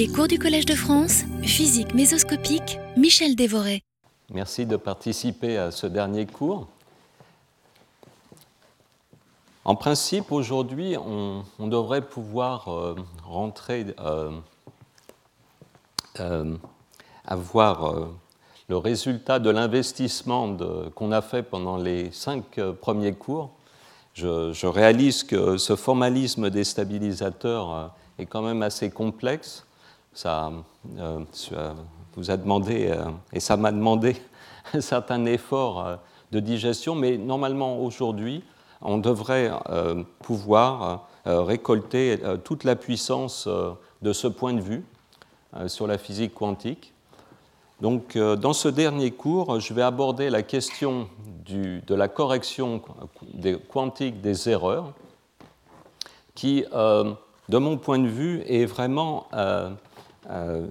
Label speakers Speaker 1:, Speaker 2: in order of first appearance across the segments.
Speaker 1: Les cours du Collège de France, physique mésoscopique, Michel Dévoré.
Speaker 2: Merci de participer à ce dernier cours. En principe, aujourd'hui, on, devrait pouvoir euh, rentrer, euh, euh, avoir le résultat de l'investissement qu'on a fait pendant les cinq premiers cours. Je, je, réalise que ce formalisme déstabilisateur est quand même assez complexe. Ça vous a demandé, et ça m'a demandé un certain effort de digestion, mais normalement aujourd'hui, on devrait euh, pouvoir euh, récolter euh, toute la puissance de ce point de vue sur la physique quantique. Donc, dans ce dernier cours, je vais aborder la question de la correction quantique des erreurs, qui, de mon point de vue, est vraiment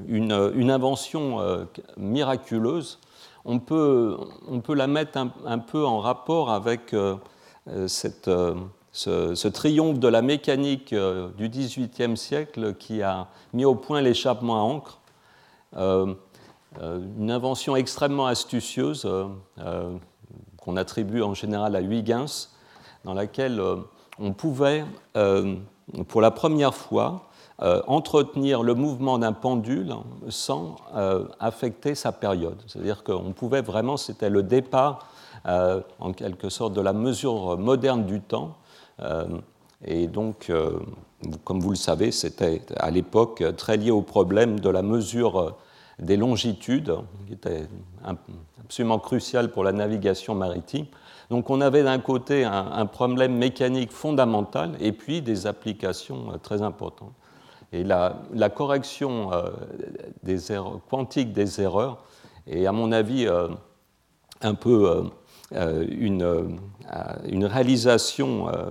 Speaker 2: une, invention miraculeuse. On peut, la mettre un peu en rapport avec euh, euh, ce, triomphe de la mécanique euh, du XVIIIe siècle qui a mis au point l'échappement à encre. une invention extrêmement astucieuse qu'on attribue en général à Huygens, dans laquelle on pouvait, pour la première fois, entretenir le mouvement d'un pendule sans affecter sa période. C'est-à-dire qu'on pouvait vraiment, c'était le départ euh, en quelque sorte de la mesure moderne du temps. Euh, et donc, euh, comme vous le savez, c'était à l'époque très lié au problème de la mesure des longitudes, qui était absolument crucial pour la navigation maritime. Donc on avait d'un côté un, problème mécanique fondamental et puis des applications très importantes. Et la, correction erreurs, quantique des erreurs est à mon avis un peu euh, une, euh, réalisation euh,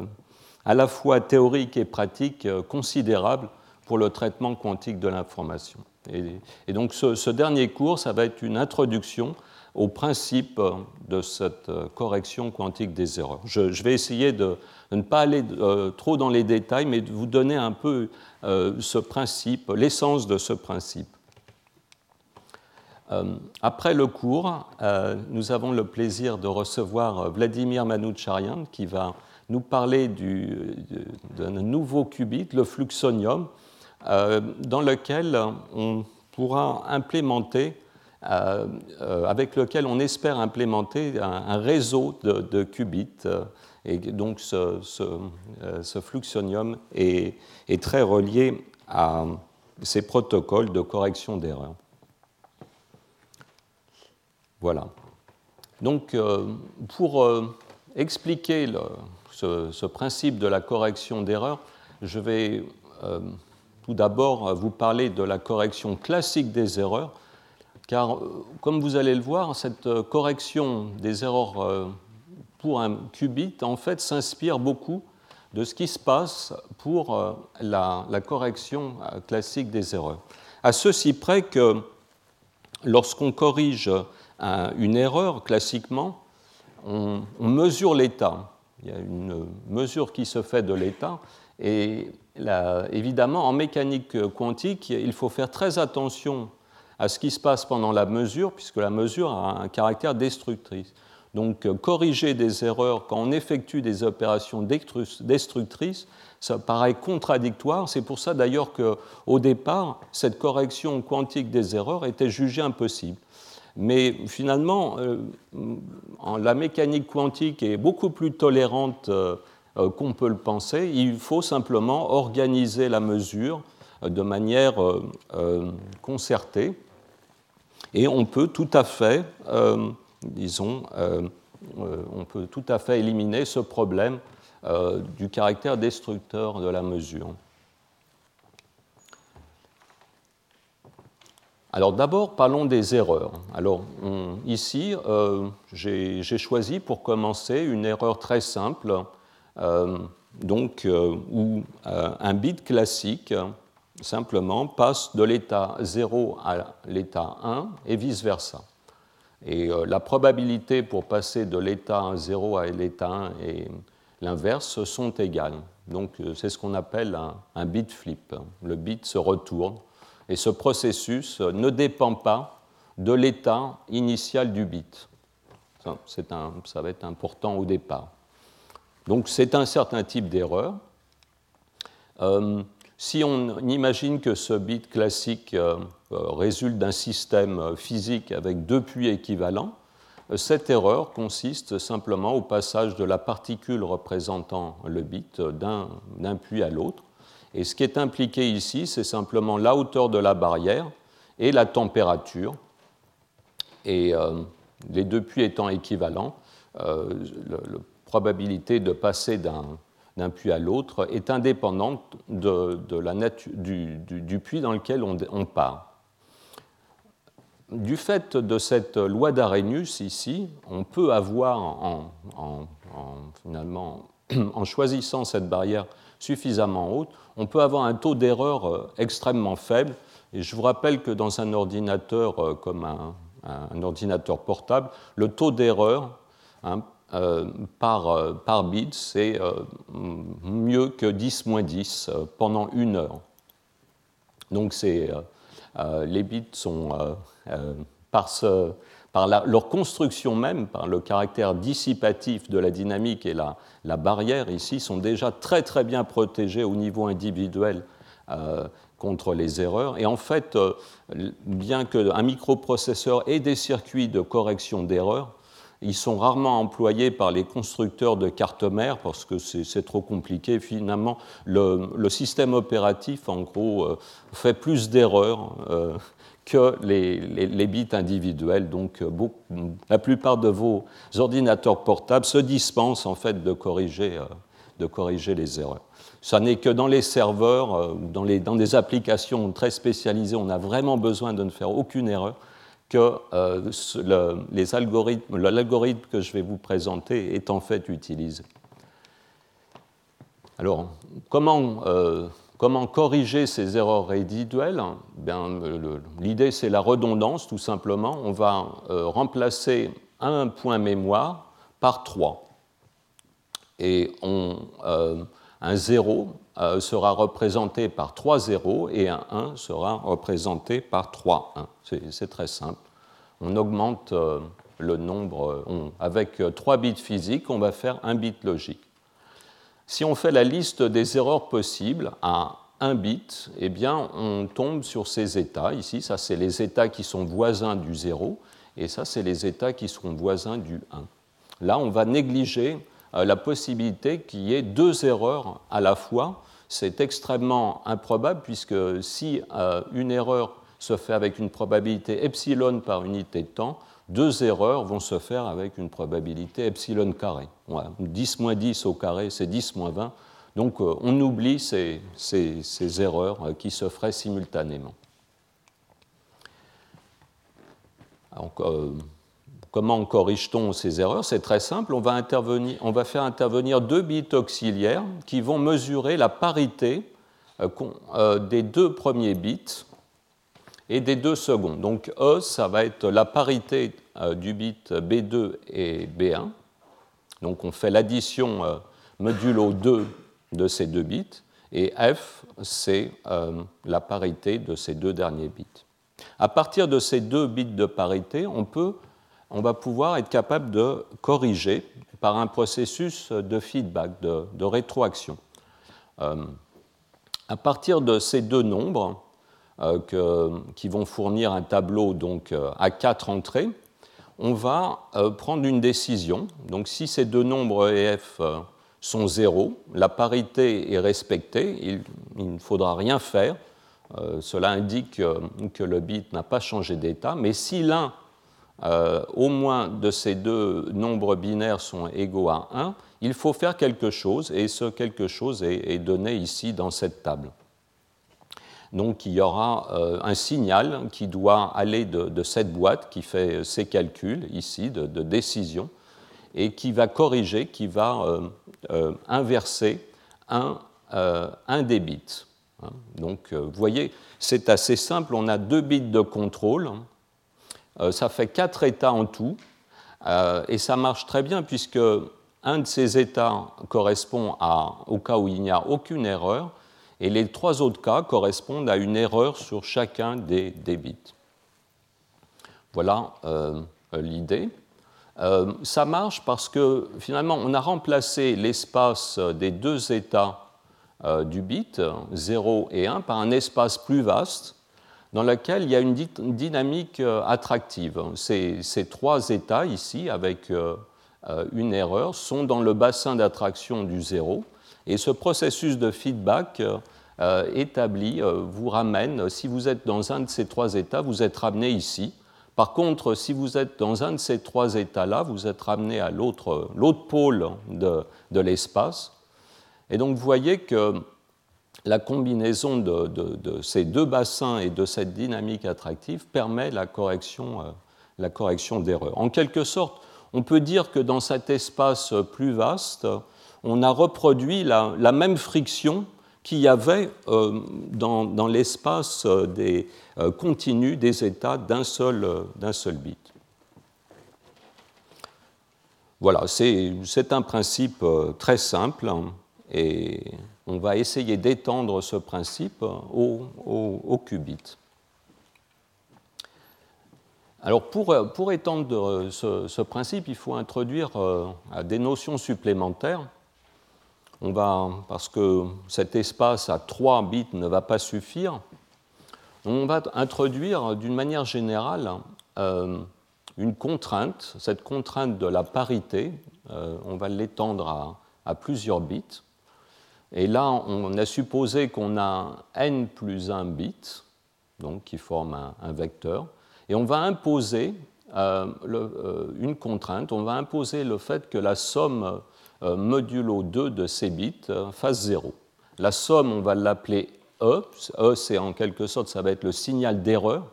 Speaker 2: à la fois théorique et pratique considérable pour le traitement quantique de l'information. Et, donc ce, dernier cours, ça va être une introduction au principe de cette correction quantique des erreurs. Je, vais essayer de, ne pas aller trop dans les détails, mais de vous donner un peu ce principe, l'essence de ce principe. Euh, après le cours, euh, nous avons le plaisir de recevoir euh, Vladimir Manoucharian qui va nous parler d'un nouveau qubit, le fluxonium, dans lequel on pourra implémenter, avec lequel on espère implémenter un, réseau de, qubits. et donc ce, ce, fluxonium est, très relié à ces protocoles de correction d'erreurs. Voilà. Donc, euh, pour euh, expliquer ce, principe de la correction d'erreur, je vais euh, tout d'abord vous parler de la correction classique des erreurs, car comme vous allez le voir, cette correction des erreurs pour un qubit, en fait, s'inspire beaucoup de ce qui se passe pour la, la correction classique des erreurs. À ceci près que lorsqu'on corrige une erreur, classiquement, on, mesure l'état. Il y a une mesure qui se fait de l'état. Et évidemment, en mécanique quantique, il faut faire très attention à ce qui se passe pendant la mesure, puisque la mesure a un caractère destructrice. Donc, corriger des erreurs quand on effectue des opérations destructrices, ça paraît contradictoire. C'est pour ça d'ailleurs qu'au départ, cette correction quantique des erreurs était jugée impossible. Mais finalement, euh, la mécanique quantique est beaucoup plus tolérante euh, euh, qu'on peut le penser. Il faut simplement organiser la mesure de manière concertée. Et on peut tout à fait, disons, on peut tout à fait éliminer ce problème du caractère destructeur de la mesure. Alors d'abord, parlons des erreurs. Alors ici, euh, j'ai choisi pour commencer une erreur très simple, euh, donc, euh, où un bit classique simplement passe de l'état 0 à l'état 1 et vice-versa. Et la probabilité pour passer de l'état 0 à l'état 1 et l'inverse sont égales. Donc c'est ce qu'on appelle un, bit flip. Le bit se retourne Et ce processus ne dépend pas de l'état initial du bit. Ça, un, ça va être important au départ. Donc c'est un certain type d'erreur. Euh, si on imagine que ce bit classique euh, euh, résulte d'un système physique avec deux puits équivalents, cette erreur consiste simplement au passage de la particule représentant le bit d'un puits à l'autre. Et ce qui est impliqué ici, c'est simplement la hauteur de la barrière et la température. Et les deux puits étant équivalents, la probabilité de passer d'un d'un puits à l'autre est indépendante de, la nature, du, puits dans lequel on, part. Du fait de cette loi d'Arrhenius ici, on peut avoir, en, choisissant cette barrière suffisamment haute, on peut avoir un taux d'erreur euh, extrêmement faible. Et je vous rappelle que dans un ordinateur euh, comme un, ordinateur portable, le taux d'erreur hein, par, euh, par, bit, c'est euh, mieux que 10 moins 10 pendant une heure. Donc les bits sont, par, par leur construction même, par le caractère dissipatif de la dynamique et la, la, barrière ici, sont déjà très très bien protégés au niveau individuel contre les erreurs. Et en fait, bien qu'un microprocesseur ait des circuits de correction d'erreurs, ils sont rarement employés par les constructeurs de cartes mères parce que c'est trop compliqué. Finalement, le, système opératif, en gros, euh, fait plus d'erreurs euh, que les, bits individuels. Donc, euh, la plupart de vos ordinateurs portables se dispensent en fait de corriger, les erreurs. Ça n'est que dans les serveurs, dans des applications très spécialisées, on a vraiment besoin de ne faire aucune erreur que euh, l'algorithme que je vais vous présenter est en fait utilisé. Alors, comment, euh, comment corriger ces erreurs résiduelles? L'idée, c'est la redondance, tout simplement. On va euh, remplacer un point mémoire par 3. Et un 0 euh, sera représenté par 3 zéros et un 1 sera représenté par 3 1. C'est très simple. On augmente euh, le nombre. Euh, avec 3 bits physiques, on va faire un bit logique. Si on fait la liste des erreurs possibles à 1 bit, eh bien, on tombe sur ces états. Ici, ça, c'est les états qui sont voisins du 0, et ça, c'est les états qui seront voisins du 1. Là, on va négliger la possibilité qu'il y ait deux erreurs à la fois c'est extrêmement improbable puisque si euh, une erreur se fait avec une probabilité epsilon par unité de temps, deux erreurs vont se faire avec une probabilité epsilon carré. 10 moins 10 au carré, c'est 10 moins 20. Donc euh, on oublie ces, erreurs euh, qui se feraient simultanément. Comment corrige-t-on ces erreurs? C'est très simple, on va, faire intervenir deux bits auxiliaires qui vont mesurer la parité euh, euh, des deux premiers bits et des deux seconds. Donc E, ça va être la parité euh, du bit B2 et B1. Donc on fait l'addition modulo 2 de ces deux bits. Et F, c'est la parité de ces deux derniers bits. À partir de ces deux bits de parité, on peut on va pouvoir être capable de corriger par un processus de feedback, de, rétroaction. Euh, à partir de ces deux nombres, euh, qui vont fournir un tableau donc, euh, à quatre entrées, on va prendre une décision. Donc si ces deux nombres EF sont zéro, la parité est respectée, il, il ne faudra rien faire. cela indique que le bit n'a pas changé d'état, mais si l'un euh, au moins de ces deux nombres binaires sont égaux à 1, il faut faire quelque chose, et ce quelque chose est, donné ici dans cette table. Donc il y aura euh, un signal qui doit aller de, cette boîte qui fait ces calculs ici de, décision et qui va corriger, qui va euh, inverser un, un, des bits. Hein. Donc vous voyez, c'est assez simple, on a deux bits de contrôle euh, ça fait quatre états en tout, euh, et ça marche très bien puisque un de ces états correspond au cas où il n'y a aucune erreur, et les trois autres cas correspondent à une erreur sur chacun des, bits. Voilà l'idée. ça marche parce que finalement on a remplacé l'espace des deux états du bit, 0 et 1, par un espace plus vaste dans lequel il y a une dynamique euh, attractive. Ces, trois états ici, avec euh, euh, une erreur, sont dans le bassin d'attraction du zéro. Et ce processus de feedback établi vous ramène, si vous êtes dans un de ces trois états, vous êtes ramené ici. Par contre, si vous êtes dans un de ces trois états-là, vous êtes ramené à l'autre pôle de l'espace. Et donc vous voyez que la combinaison de, ces deux bassins et de cette dynamique attractive permet la correction, euh, la correction d'erreurs. En quelque sorte, on peut dire que dans cet espace plus vaste, on a reproduit la, même friction qu'il y avait euh, dans, l'espace des euh, continus des états d'un seul, seul bit. Voilà, c'est un principe très simple et on va essayer d'étendre ce principe au, qubit. Alors pour, étendre ce, principe, il faut introduire euh, des notions supplémentaires. Parce que cet espace à 3 bits ne va pas suffire, on va introduire d'une manière générale euh, une contrainte, cette contrainte de la parité, euh, on va l'étendre à plusieurs bits. Et là, on a supposé qu'on a n plus 1 bit, donc qui forme un, vecteur, et on va imposer euh, euh, une contrainte, on va imposer le fait que la somme euh, modulo 2 de ces bits fasse 0. La somme, on va l'appeler E, E c'est en quelque sorte, ça va être le signal d'erreur,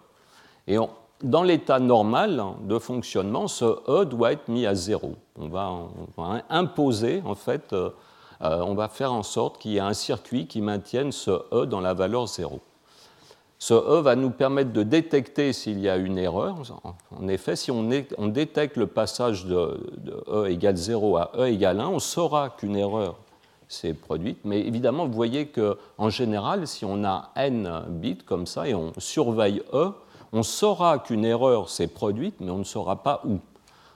Speaker 2: et dans l'état normal de fonctionnement, ce E doit être mis à 0. On va, on va imposer en fait euh, on va faire en sorte qu'il y ait un circuit qui maintienne ce E dans la valeur 0. Ce E va nous permettre de détecter s'il y a une erreur. En effet, si on, détecte le passage de, E égale 0 à E égale 1, on saura qu'une erreur s'est produite. Mais évidemment, vous voyez qu'en général, si on a n bits comme ça et on surveille E, on saura qu'une erreur s'est produite, mais on ne saura pas où.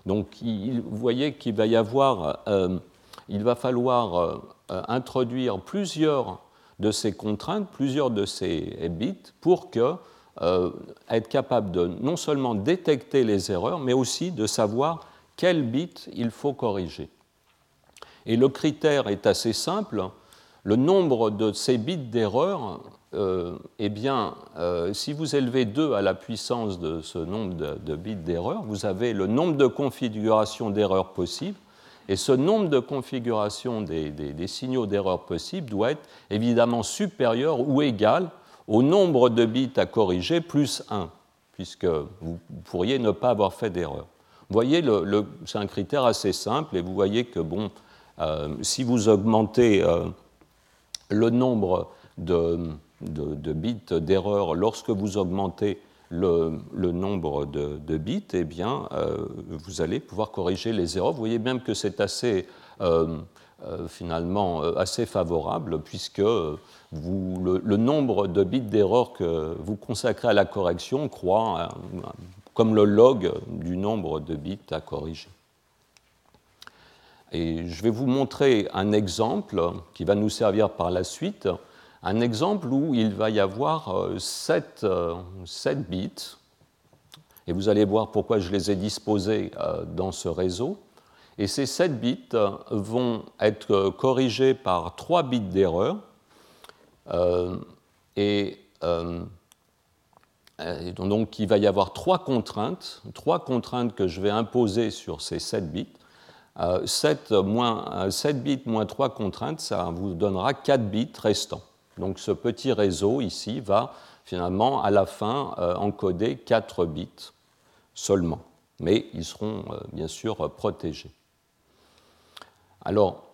Speaker 2: Donc, vous voyez qu'il va y avoir euh, il va falloir euh, euh, introduire plusieurs de ces contraintes, plusieurs de ces bits, pour euh, être capable de non seulement détecter les erreurs, mais aussi de savoir quel bit il faut corriger. Et le critère est assez simple. Le nombre de ces bits d'erreur, eh bien, si vous élevez 2 à la puissance de ce nombre de, de bits d'erreur, vous avez le nombre de configurations d'erreurs possibles et ce nombre de configurations des, signaux d'erreur possibles doit être évidemment supérieur ou égal au nombre de bits à corriger plus 1, puisque vous pourriez ne pas avoir fait d'erreur. Vous voyez, c'est un critère assez simple, et vous voyez que bon, euh, si vous augmentez euh, le nombre de, de bits d'erreur lorsque vous augmentez le, nombre de, bits, eh bien, euh, vous allez pouvoir corriger les erreurs. Vous voyez même que c'est assez, euh, euh, finalement, assez favorable, puisque le, nombre de bits d'erreurs que vous consacrez à la correction croît comme le log du nombre de bits à corriger. Et je vais vous montrer un exemple qui va nous servir par la suite un exemple où il va y avoir 7, euh, euh, bits, et vous allez voir pourquoi je les ai disposés euh, dans ce réseau. Et ces 7 bits vont être corrigés par 3 bits d'erreur. et, donc il va y avoir trois contraintes, trois contraintes que je vais imposer sur ces 7 bits. 7, moins, 7 bits moins 3 contraintes, ça vous donnera 4 bits restants. Donc ce petit réseau ici va finalement à la fin euh, encoder 4 bits seulement, mais ils seront euh, bien sûr protégés. Alors,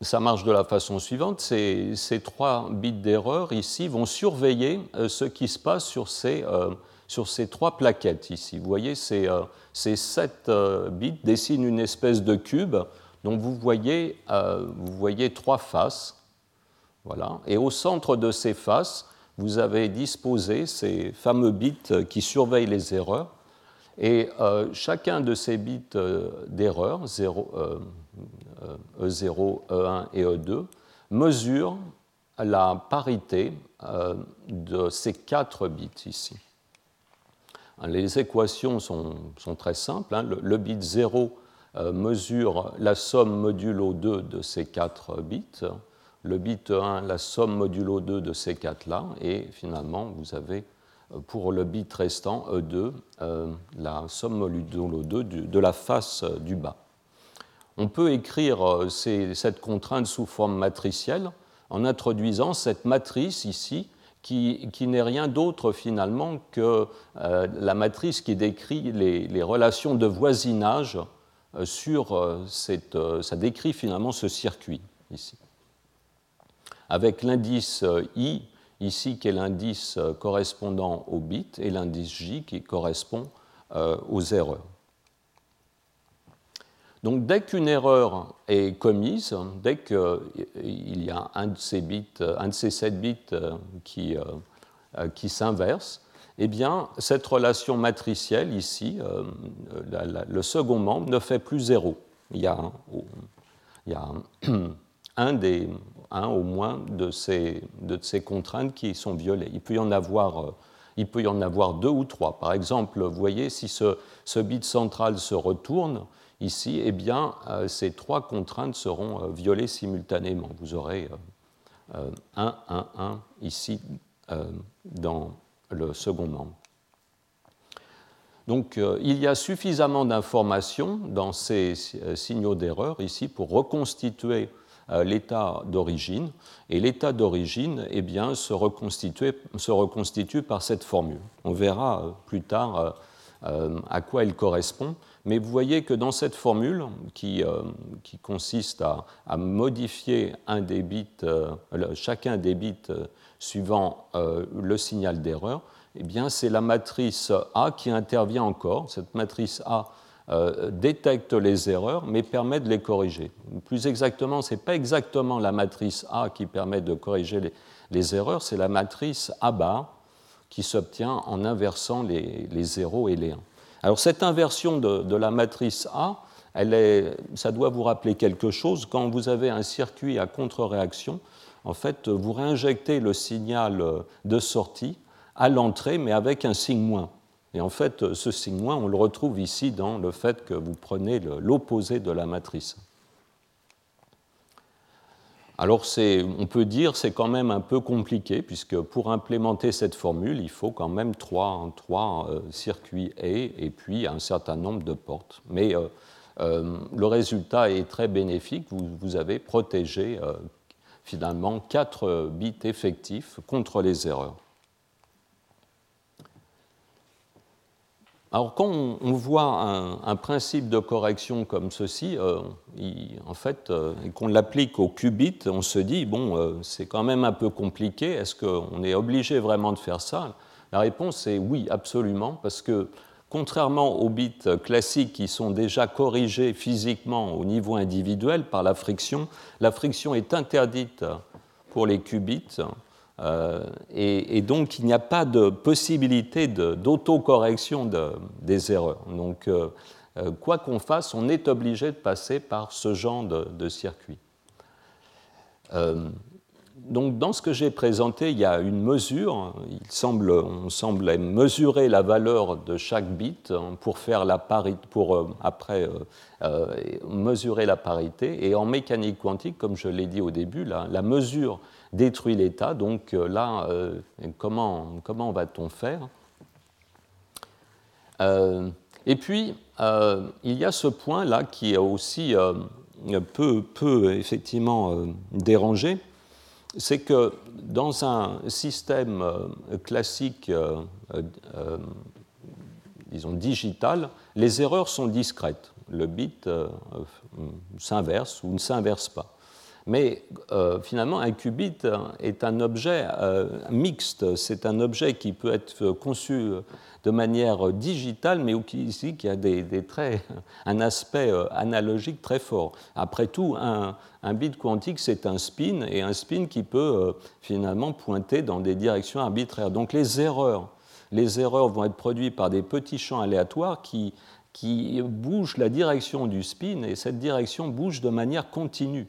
Speaker 2: ça marche de la façon suivante, ces, ces 3 bits d'erreur ici vont surveiller euh, ce qui se passe sur ces, sur ces 3 plaquettes ici. Vous voyez, ces, ces 7 bits dessinent une espèce de cube dont vous voyez, vous voyez trois faces Voilà. Et au centre de ces faces, vous avez disposé ces fameux bits qui surveillent les erreurs. Et chacun de ces bits d'erreur, E0, E1 et E2, mesure la parité de ces quatre bits ici. Les équations sont, très simples. Hein. Le, bit 0 euh, mesure la somme modulo 2 de ces quatre bits, le bit 1 la somme modulo 2 de ces quatre-là, et finalement vous avez euh, pour le bit restant E2 euh, la somme modulo 2 de la face du bas. On peut écrire cette contrainte sous forme matricielle en introduisant cette matrice ici qui, n'est rien d'autre finalement que euh, la matrice qui décrit les, relations de voisinage euh, sur euh, cette. ça décrit finalement ce circuit ici. Avec l'indice I, ici qui est l'indice correspondant au bit, et l'indice J qui correspond aux erreurs. Donc dès qu'une erreur est commise, dès qu'il y a un de ces bits, un de ces 7 bits euh, qui, euh, euh, qui s'inverse, eh bien, cette relation matricielle ici, le second membre ne fait plus zéro. Il y a un, des, un au moins de ces, de ces contraintes qui sont violées. Il peut y en avoir il peut y en avoir deux ou trois. Par exemple, vous voyez, si ce, bit central se retourne, ici, eh bien, euh, ces trois contraintes seront euh, violées simultanément. Vous aurez 1, 1, 1 ici euh, dans le second membre. Donc il y a suffisamment d'informations dans ces signaux d'erreur ici pour reconstituer l'état d'origine. Et l'état d'origine eh bien, se, se reconstitue par cette formule. On verra plus tard à quoi elle correspond. Mais vous voyez que dans cette formule, qui, euh, qui consiste à, modifier un des euh, chacun des bits euh, suivant le signal d'erreur, eh bien, c'est la matrice A qui intervient encore. Cette matrice A détecte les erreurs, mais permet de les corriger. Plus exactement, ce n'est pas exactement la matrice A qui permet de corriger les, erreurs, c'est la matrice A qui s'obtient en inversant les, les 0 et les 1. Alors cette inversion de, la matrice A, ça doit vous rappeler quelque chose. Quand vous avez un circuit à contre-réaction, en fait, vous réinjectez le signal de sortie à l'entrée, mais avec un signe moins. Et en fait, ce signe on le retrouve ici dans le fait que vous prenez l'opposé de la matrice. Alors on peut dire c'est quand même un peu compliqué puisque pour implémenter cette formule, il faut quand même trois, euh, circuits A et puis un certain nombre de portes. Mais euh, euh, le résultat est très bénéfique. Vous, avez protégé finalement quatre bits effectifs contre les erreurs. Alors quand on, voit un, principe de correction comme ceci, euh, en fait, euh, qu'on l'applique au qubit, on se dit, bon, euh, c'est quand même un peu compliqué, est-ce qu'on est obligé vraiment de faire ça? La réponse est oui, absolument, parce que contrairement aux bits classiques qui sont déjà corrigés physiquement au niveau individuel par la friction, la friction est interdite pour les qubits euh, et, donc, il n'y a pas de possibilité d'autocorrection de, des erreurs. Donc, euh, euh, quoi qu'on fasse, on est obligé de passer par ce genre de, circuit. donc, dans ce que j'ai présenté, il y a une mesure. On semble mesurer la valeur de chaque bit pour faire la parité, pour après mesurer la parité. Et en mécanique quantique, comme je l'ai dit au début, la mesure détruit l'État. Donc euh, là, euh, comment, comment va-t-on faire? Euh, Et puis, il y a ce point-là qui est aussi peu, peu effectivement dérangé, c'est que dans un système classique, disons digital, les erreurs sont discrètes. Le bit s'inverse ou ne s'inverse pas. Mais finalement, un qubit est un objet mixte, c'est un objet qui peut être conçu de manière digitale, mais ici qui a des, traits, un aspect analogique très fort. Après tout, un, un bit quantique, c'est un spin, et un spin qui peut finalement pointer dans des directions arbitraires. Donc les erreurs les erreurs vont être produites par des petits champs aléatoires qui, qui bougent la direction du spin et cette direction bouge de manière continue.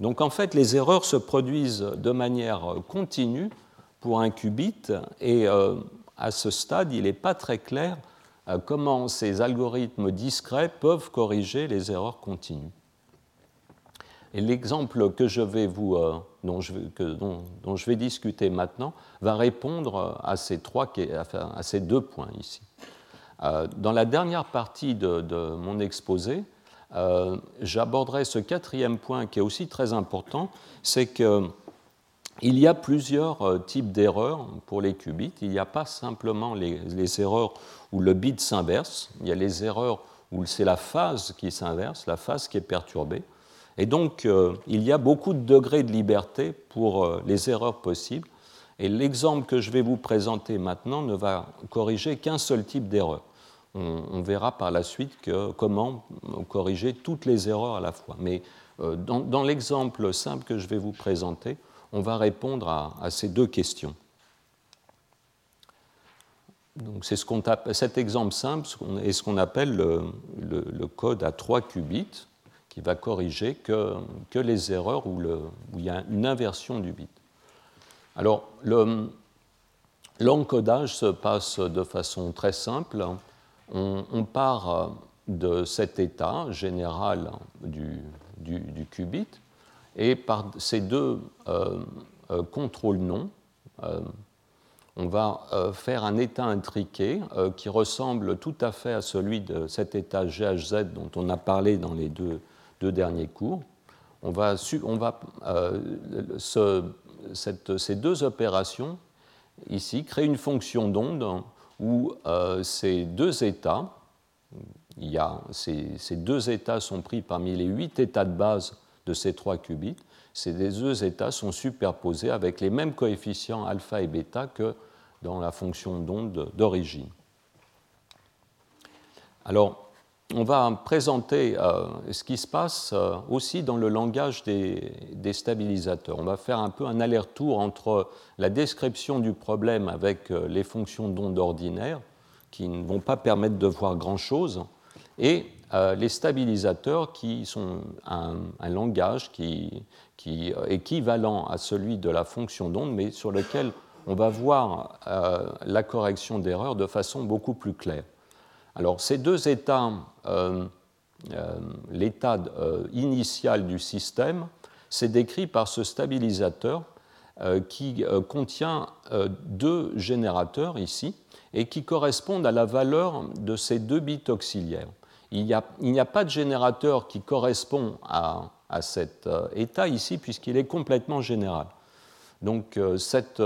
Speaker 2: Donc en fait, les erreurs se produisent de manière continue pour un qubit et euh, à ce stade, il n'est pas très clair euh, comment ces algorithmes discrets peuvent corriger les erreurs continues. Et l'exemple que je vais vous, euh, dont, je, vais discuter maintenant va répondre à ces, trois, à ces deux points ici. Dans la dernière partie de, mon exposé, euh, j'aborderai ce quatrième point qui est aussi très important, c'est qu'il y a plusieurs types d'erreurs pour les qubits. Il n'y a pas simplement les, erreurs où le bit s'inverse, il y a les erreurs où c'est la phase qui s'inverse, la phase qui est perturbée. Et donc, euh, il y a beaucoup de degrés de liberté pour euh, les erreurs possibles. Et l'exemple que je vais vous présenter maintenant ne va corriger qu'un seul type d'erreur. On, verra par la suite comment corriger toutes les erreurs à la fois. Mais euh, dans, l'exemple simple que je vais vous présenter, on va répondre à, ces deux questions. Donc ce qu'on cet exemple simple est ce qu'on appelle le, code à 3 qubits qui va corriger que, les erreurs où, où, il y a une inversion du bit. Alors, l'encodage se passe de façon très simple. On, part de cet état général du, qubit et par ces deux euh, euh, contrôles non, euh, on va faire un état intriqué qui ressemble tout à fait à celui de cet état GHZ dont on a parlé dans les deux derniers cours. On va, euh, ces deux opérations ici créer une fonction d'onde où euh, ces deux états, il y a, ces, ces, deux états sont pris parmi les huit états de base de ces trois qubits. Ces deux états sont superposés avec les mêmes coefficients alpha et bêta que dans la fonction d'onde d'origine. Alors, on va présenter euh, ce qui se passe euh, aussi dans le langage des, stabilisateurs. On va faire un peu un aller-retour entre la description du problème avec euh, les fonctions d'onde ordinaires, qui ne vont pas permettre de voir grand-chose, et les stabilisateurs, qui sont un, langage qui, qui, équivalent à celui de la fonction d'onde, mais sur lequel on va voir la correction d'erreur de façon beaucoup plus claire. Alors ces deux états, euh, euh, l'état euh, initial du système, c'est décrit par ce stabilisateur qui contient deux générateurs ici et qui correspondent à la valeur de ces deux bits auxiliaires. Il n'y a, pas de générateur qui correspond à, à cet état ici puisqu'il est complètement général. Donc cette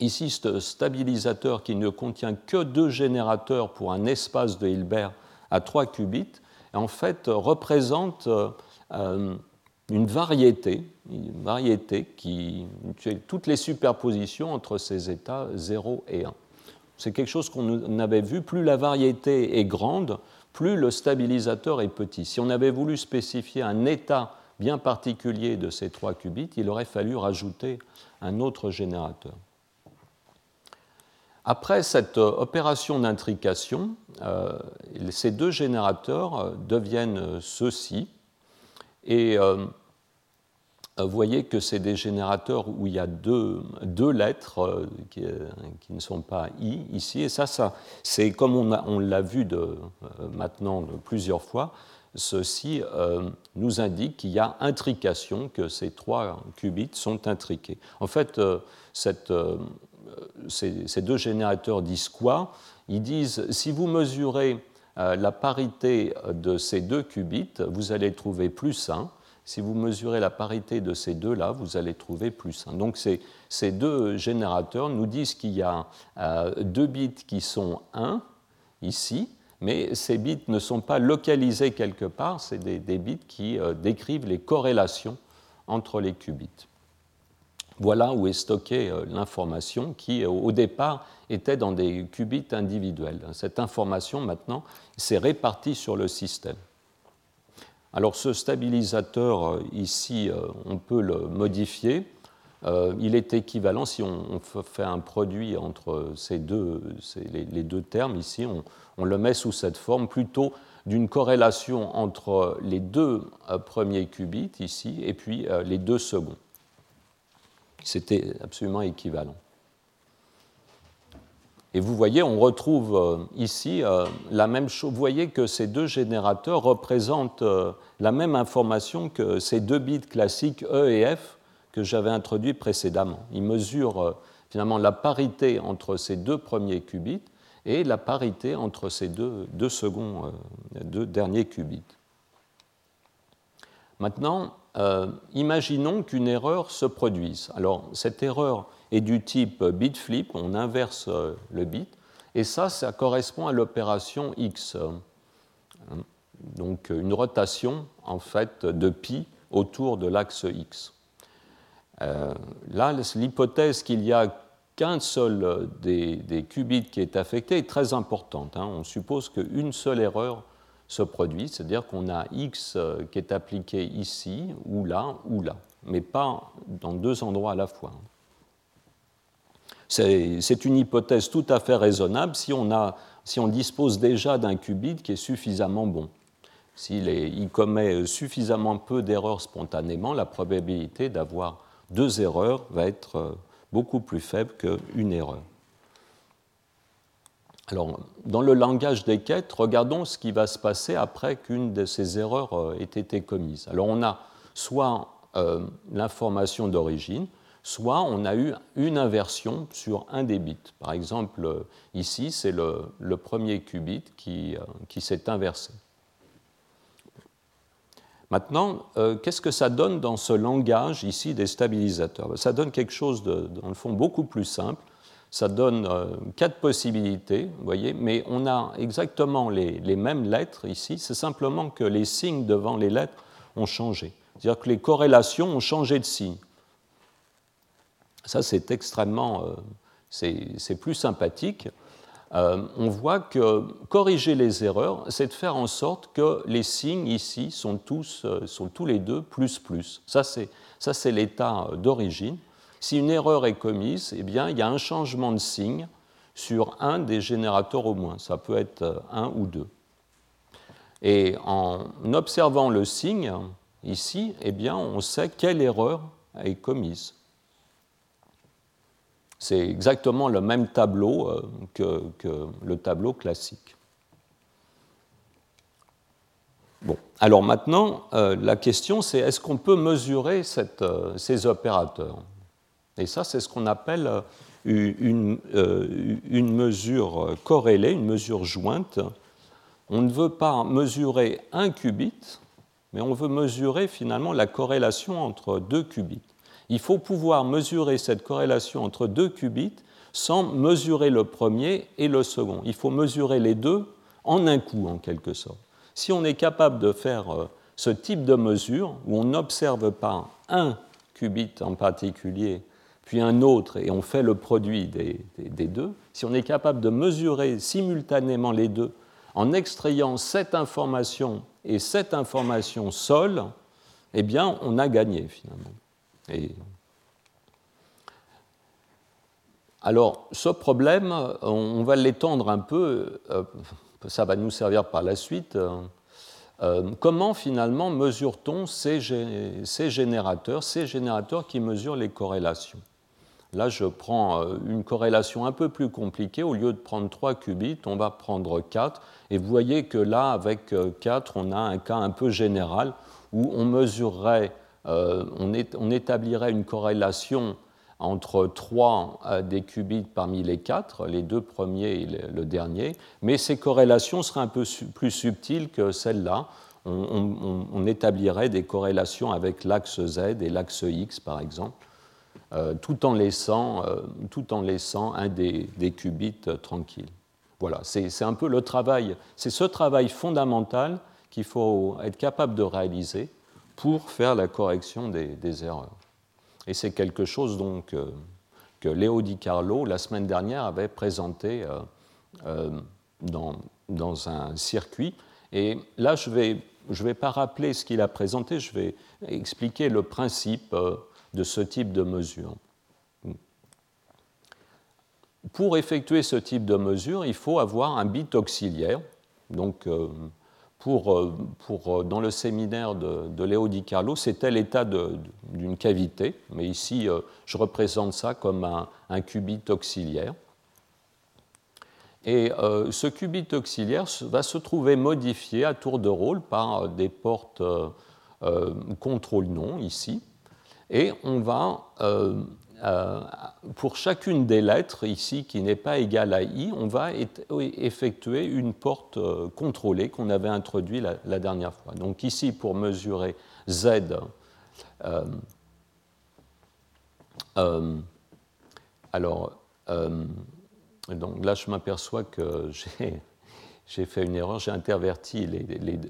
Speaker 2: Ici, ce stabilisateur qui ne contient que deux générateurs pour un espace de Hilbert à 3 qubits, en fait, représente euh, une variété, une variété qui toutes les superpositions entre ces états 0 et 1. C'est quelque chose qu'on avait vu. Plus la variété est grande, plus le stabilisateur est petit. Si on avait voulu spécifier un état bien particulier de ces trois qubits, il aurait fallu rajouter un autre générateur. Après cette euh, opération d'intrication, euh, ces deux générateurs euh, deviennent ceux-ci. Et vous voyez que c'est des générateurs où il y a deux, deux lettres qui, ne sont pas I ici. Et ça, ça c'est comme on, l'a vu de, maintenant plusieurs fois, ceci nous indique qu'il y a intrication, que ces trois qubits sont intriqués. En fait, cette ces, deux générateurs disent quoi? Ils disent si vous mesurez euh, la parité de ces deux qubits, vous allez trouver plus 1. Si vous mesurez la parité de ces deux-là, vous allez trouver plus 1. Donc ces, deux générateurs nous disent qu'il y a euh, deux bits qui sont 1 ici, mais ces bits ne sont pas localisés quelque part, c'est des, bits qui euh, décrivent les corrélations entre les qubits. Voilà où est stockée l'information qui, au départ, était dans des qubits individuels. Cette information, maintenant, s'est répartie sur le système. Alors ce stabilisateur, ici, on peut le modifier euh, il est équivalent, si on, fait un produit entre ces deux, les, deux termes ici, on, le met sous cette forme plutôt d'une corrélation entre les deux euh, premiers qubits ici et puis euh, les deux seconds. C'était absolument équivalent. Et vous voyez, on retrouve ici la même chose. Vous voyez que ces deux générateurs représentent la même information que ces deux bits classiques E et F que j'avais introduit précédemment. Il mesure euh, finalement la parité entre ces deux premiers qubits et la parité entre ces deux, deux seconds, euh, deux derniers qubits. Maintenant, euh, imaginons qu'une erreur se produise. Alors, cette erreur est du type bit flip, on inverse le bit, et ça, ça correspond à l'opération X. Donc, une rotation, en fait, de pi autour de l'axe X. Euh, là, l'hypothèse qu'il n'y a qu'un seul des, qubits qui est affecté est très importante. Hein. On suppose qu'une seule erreur se produit, c'est-à-dire qu'on a x euh, qui est appliqué ici, ou là, ou là, mais pas dans deux endroits à la fois. C'est une hypothèse tout à fait raisonnable si on, a, si on dispose déjà d'un qubit qui est suffisamment bon. S'il commet suffisamment peu d'erreurs spontanément, la probabilité d'avoir deux erreurs va être euh, beaucoup plus faible qu'une erreur. Alors, dans le langage des quêtes, regardons ce qui va se passer après qu'une de ces erreurs euh, ait été commise. Alors, on a soit euh, l'information d'origine, soit on a eu une inversion sur un des bits. Par exemple, ici, c'est le, premier qubit qui s'est inversé. Maintenant, euh, qu'est-ce que ça donne dans ce langage ici des stabilisateurs? Ça donne quelque chose, dans le fond, beaucoup plus simple. Ça donne euh, quatre possibilités, vous voyez, mais on a exactement les, mêmes lettres ici, c'est simplement que les signes devant les lettres ont changé. C'est-à-dire que les corrélations ont changé de signe. Ça, c'est extrêmement, euh, c'est plus sympathique. Euh, on voit que corriger les erreurs, c'est de faire en sorte que les signes ici sont tous, sont tous les deux plus plus. Ça, c'est l'état d'origine. Si une erreur est commise, eh bien, il y a un changement de signe sur un des générateurs au moins. Ça peut être euh, un ou deux. Et en observant le signe ici, eh bien, on sait quelle erreur est commise. C'est exactement le même tableau euh, que, le tableau classique. Bon, alors maintenant, euh, la question c'est est-ce qu'on peut mesurer ces opérateurs? Et ça, c'est ce qu'on appelle une, une, mesure corrélée, une mesure jointe. On ne veut pas mesurer un qubit, mais on veut mesurer finalement la corrélation entre deux qubits il faut pouvoir mesurer cette corrélation entre deux qubits sans mesurer le premier et le second. Il faut mesurer les deux en un coup, en quelque sorte. Si on est capable de faire euh, ce type de mesure, où on n'observe pas un qubit en particulier, puis un autre, et on fait le produit des, deux, si on est capable de mesurer simultanément les deux en extrayant cette information et cette information seule, eh bien, on a gagné finalement. Alors, ce problème, on va l'étendre un peu, euh, ça va nous servir par la suite. Euh, comment finalement mesure-t-on ces, générateurs, ces générateurs qui mesurent les corrélations? Là, je prends euh, une corrélation un peu plus compliquée. Au lieu de prendre 3 qubits, on va prendre 4. Et vous voyez que là, avec 4, on a un cas un peu général où on mesurerait euh, on, établirait une corrélation entre trois euh, des qubits parmi les quatre, les deux premiers et le, dernier, mais ces corrélations seraient un peu plus subtiles que celles-là. On, établirait des corrélations avec l'axe Z et l'axe X, par exemple, euh, tout, en laissant, tout en laissant un des, des qubits tranquille. Voilà, c'est un peu le travail, c'est ce travail fondamental qu'il faut être capable de réaliser pour faire la correction des, erreurs. Et c'est quelque chose donc que Léo Di Carlo, la semaine dernière, avait présenté dans, dans, un circuit. Et là, je ne vais, je vais pas rappeler ce qu'il a présenté, je vais expliquer le principe de ce type de mesure. Pour effectuer ce type de mesure, il faut avoir un bit auxiliaire. Donc, euh, pour, euh, pour, euh, dans le séminaire de, de Léo Di Carlo, c'était l'état d'une cavité, mais ici, je représente ça comme un, un qubit auxiliaire. Et ce qubit auxiliaire va se trouver modifié à tour de rôle par des portes contrôle non ici. Et on va euh, pour chacune des lettres ici qui n'est pas égale à i, on va effectuer une porte euh, contrôlée qu'on avait introduite la, dernière fois. Donc ici, pour mesurer z, euh, alors donc là je m'aperçois que j'ai fait une erreur, j'ai interverti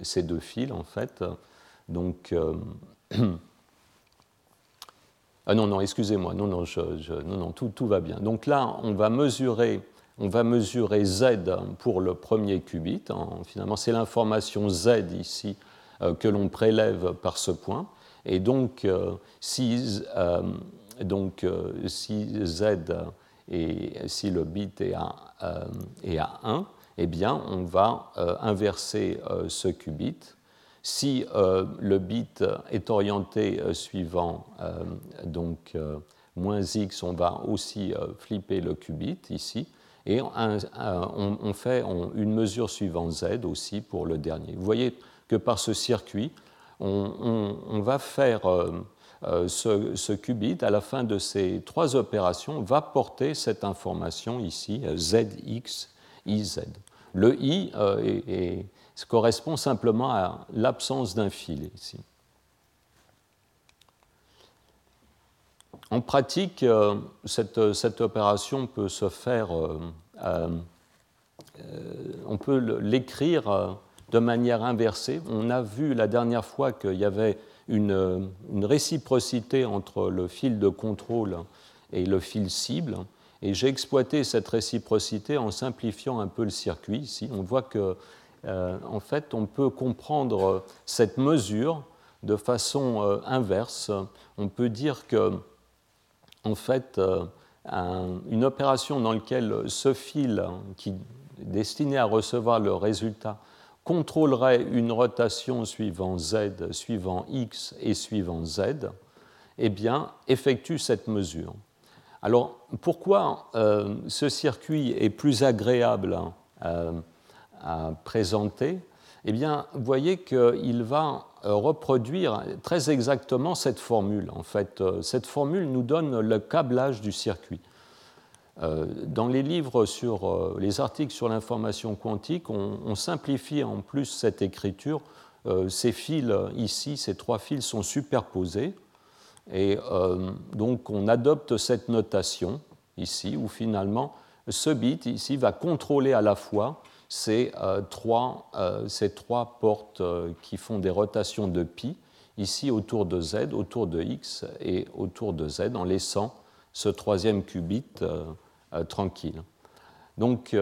Speaker 2: ces deux fils en fait. Donc Ah non, non, excusez-moi, non, non, non, non tout, tout, va bien. Donc là, on va mesurer, on va mesurer Z pour le premier qubit. finalement, c'est l'information Z ici euh, que l'on prélève par ce point. Et donc, euh, si, euh, donc, si Z et si le bit est à, est à 1, eh bien, on va inverser ce qubit si euh, le bit est orienté euh, suivant euh, donc moins x, on va aussi flipper le qubit ici. Et on, fait une mesure suivant z aussi pour le dernier. Vous voyez que par ce circuit, on, va faire ce, qubit, à la fin de ces trois opérations, va porter cette information ici, zx, iz. Le i est correspond simplement à l'absence d'un fil ici. En pratique, euh, cette, cette, opération peut se faire, euh, euh, on peut l'écrire de manière inversée. On a vu la dernière fois qu'il y avait une, une, réciprocité entre le fil de contrôle et le fil cible. Et j'ai exploité cette réciprocité en simplifiant un peu le circuit ici. On voit que euh, en fait, on peut comprendre cette mesure de façon euh, inverse. On peut dire que, en fait, euh, une opération dans laquelle ce fil qui est destiné à recevoir le résultat contrôlerait une rotation suivant z, suivant x et suivant z, eh bien, effectue cette mesure. Alors, pourquoi ce circuit est plus agréable à présenter, eh bien, vous voyez qu'il va euh, reproduire très exactement cette formule. En fait, euh, cette formule nous donne le câblage du circuit. Euh, dans les livres sur les articles sur l'information quantique, on, simplifie en plus cette écriture. Ces fils ici, ces trois fils sont superposés, et donc on adopte cette notation ici, où finalement ce bit ici va contrôler à la fois c'est euh, trois, euh, ces trois portes euh, qui font des rotations de pi, ici autour de z, autour de x et autour de z, en laissant ce troisième qubit tranquille. Donc,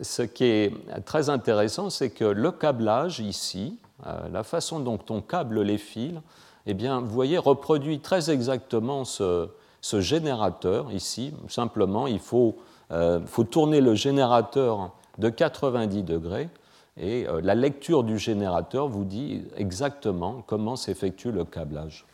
Speaker 2: ce qui est très intéressant, c'est que le câblage ici, la façon dont on câble les fils, eh bien, vous voyez, reproduit très exactement ce, générateur ici. Simplement, il faut tourner le générateur de 90 degrés et euh, la lecture du générateur vous dit exactement comment s'effectue le câblage.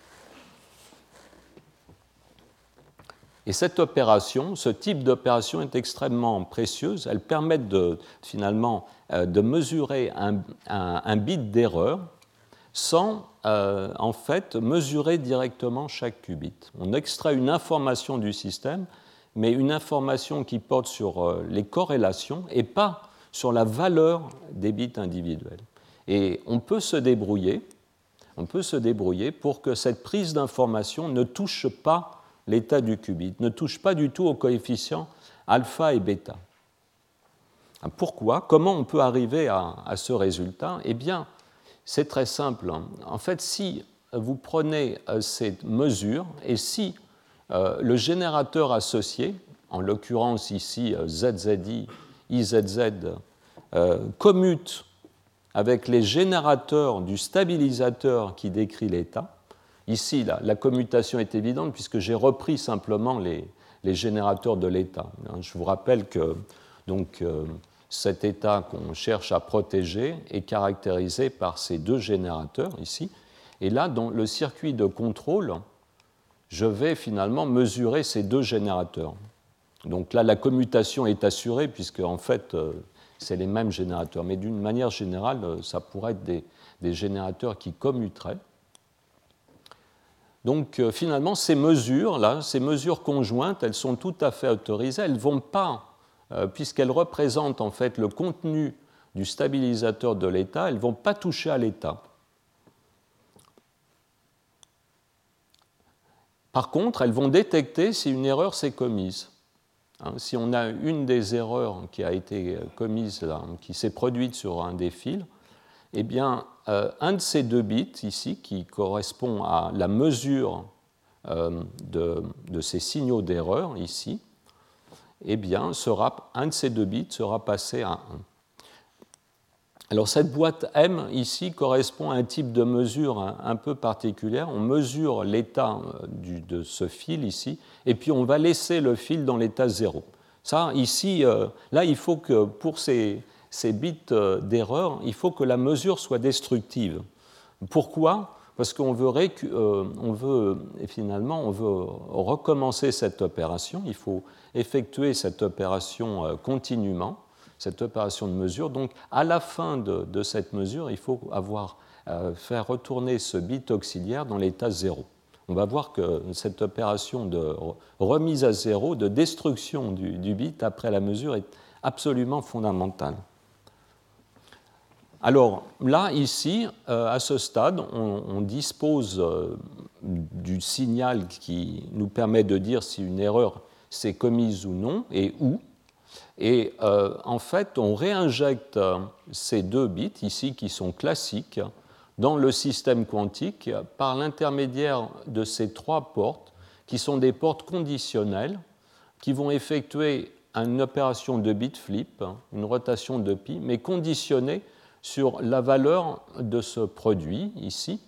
Speaker 2: Et cette opération, ce type d'opération est extrêmement précieuse. Elle permet de, finalement euh, de mesurer un, bit d'erreur sans euh, en fait mesurer directement chaque qubit. On extrait une information du système mais une information qui porte sur euh, les corrélations et pas sur la valeur des bits individuels. Et on peut se débrouiller, on peut se débrouiller pour que cette prise d'information ne touche pas l'état du qubit, ne touche pas du tout aux coefficients alpha et bêta. Pourquoi? Comment on peut arriver à, ce résultat? Eh bien, c'est très simple. En fait, si vous prenez cette mesure et si le générateur associé, en l'occurrence ici ZZI, IZZ, commute avec les générateurs du stabilisateur qui décrit l'état, ici la, commutation est évidente puisque j'ai repris simplement les, générateurs de l'état. Je vous rappelle que donc, cet état qu'on cherche à protéger est caractérisé par ces deux générateurs ici. Et là, dans le circuit de contrôle, je vais finalement mesurer ces deux générateurs. Donc là, la commutation est assurée, puisque en fait, euh, c'est les mêmes générateurs. Mais d'une manière générale, euh, ça pourrait être des, générateurs qui commuteraient. Donc euh, finalement, ces mesures-là, ces mesures conjointes, elles sont tout à fait autorisées. Elles ne vont pas puisqu'elles représentent en fait le contenu du stabilisateur de l'état, elles ne vont pas toucher à l'état. Par contre, elles vont détecter si une erreur s'est commise. Hein, si on a une des erreurs qui a été commise, qui s'est produite sur un des fils, eh bien, euh, un de ces deux bits ici, qui correspond à la mesure euh, de, ces signaux d'erreur ici, eh bien, sera, un de ces deux bits sera passé à 1. Alors cette boîte M ici correspond à un type de mesure un, peu particulière. On mesure l'état euh, de ce fil ici, et puis on va laisser le fil dans l'état 0. Ça, ici, euh, là, il faut que pour ces, ces bits euh, d'erreur, il faut que la mesure soit destructive. Pourquoi? Parce qu'on veut, on veut, finalement, on veut recommencer cette opération. Il faut effectuer cette opération continuellement, cette opération de mesure. Donc, à la fin de, cette mesure, il faut avoir, euh, faire retourner ce bit auxiliaire dans l'état zéro. On va voir que cette opération de remise à zéro, de destruction du, bit après la mesure est absolument fondamentale. Alors là, ici, euh, à ce stade, on, dispose du signal qui nous permet de dire si une erreur c'est commise ou non et où. Et euh, en fait, on réinjecte euh, ces deux bits ici qui sont classiques dans le système quantique par l'intermédiaire de ces trois portes qui sont des portes conditionnelles qui vont effectuer une opération de bit flip, une rotation de pi, mais conditionnée sur la valeur de ce produit ici.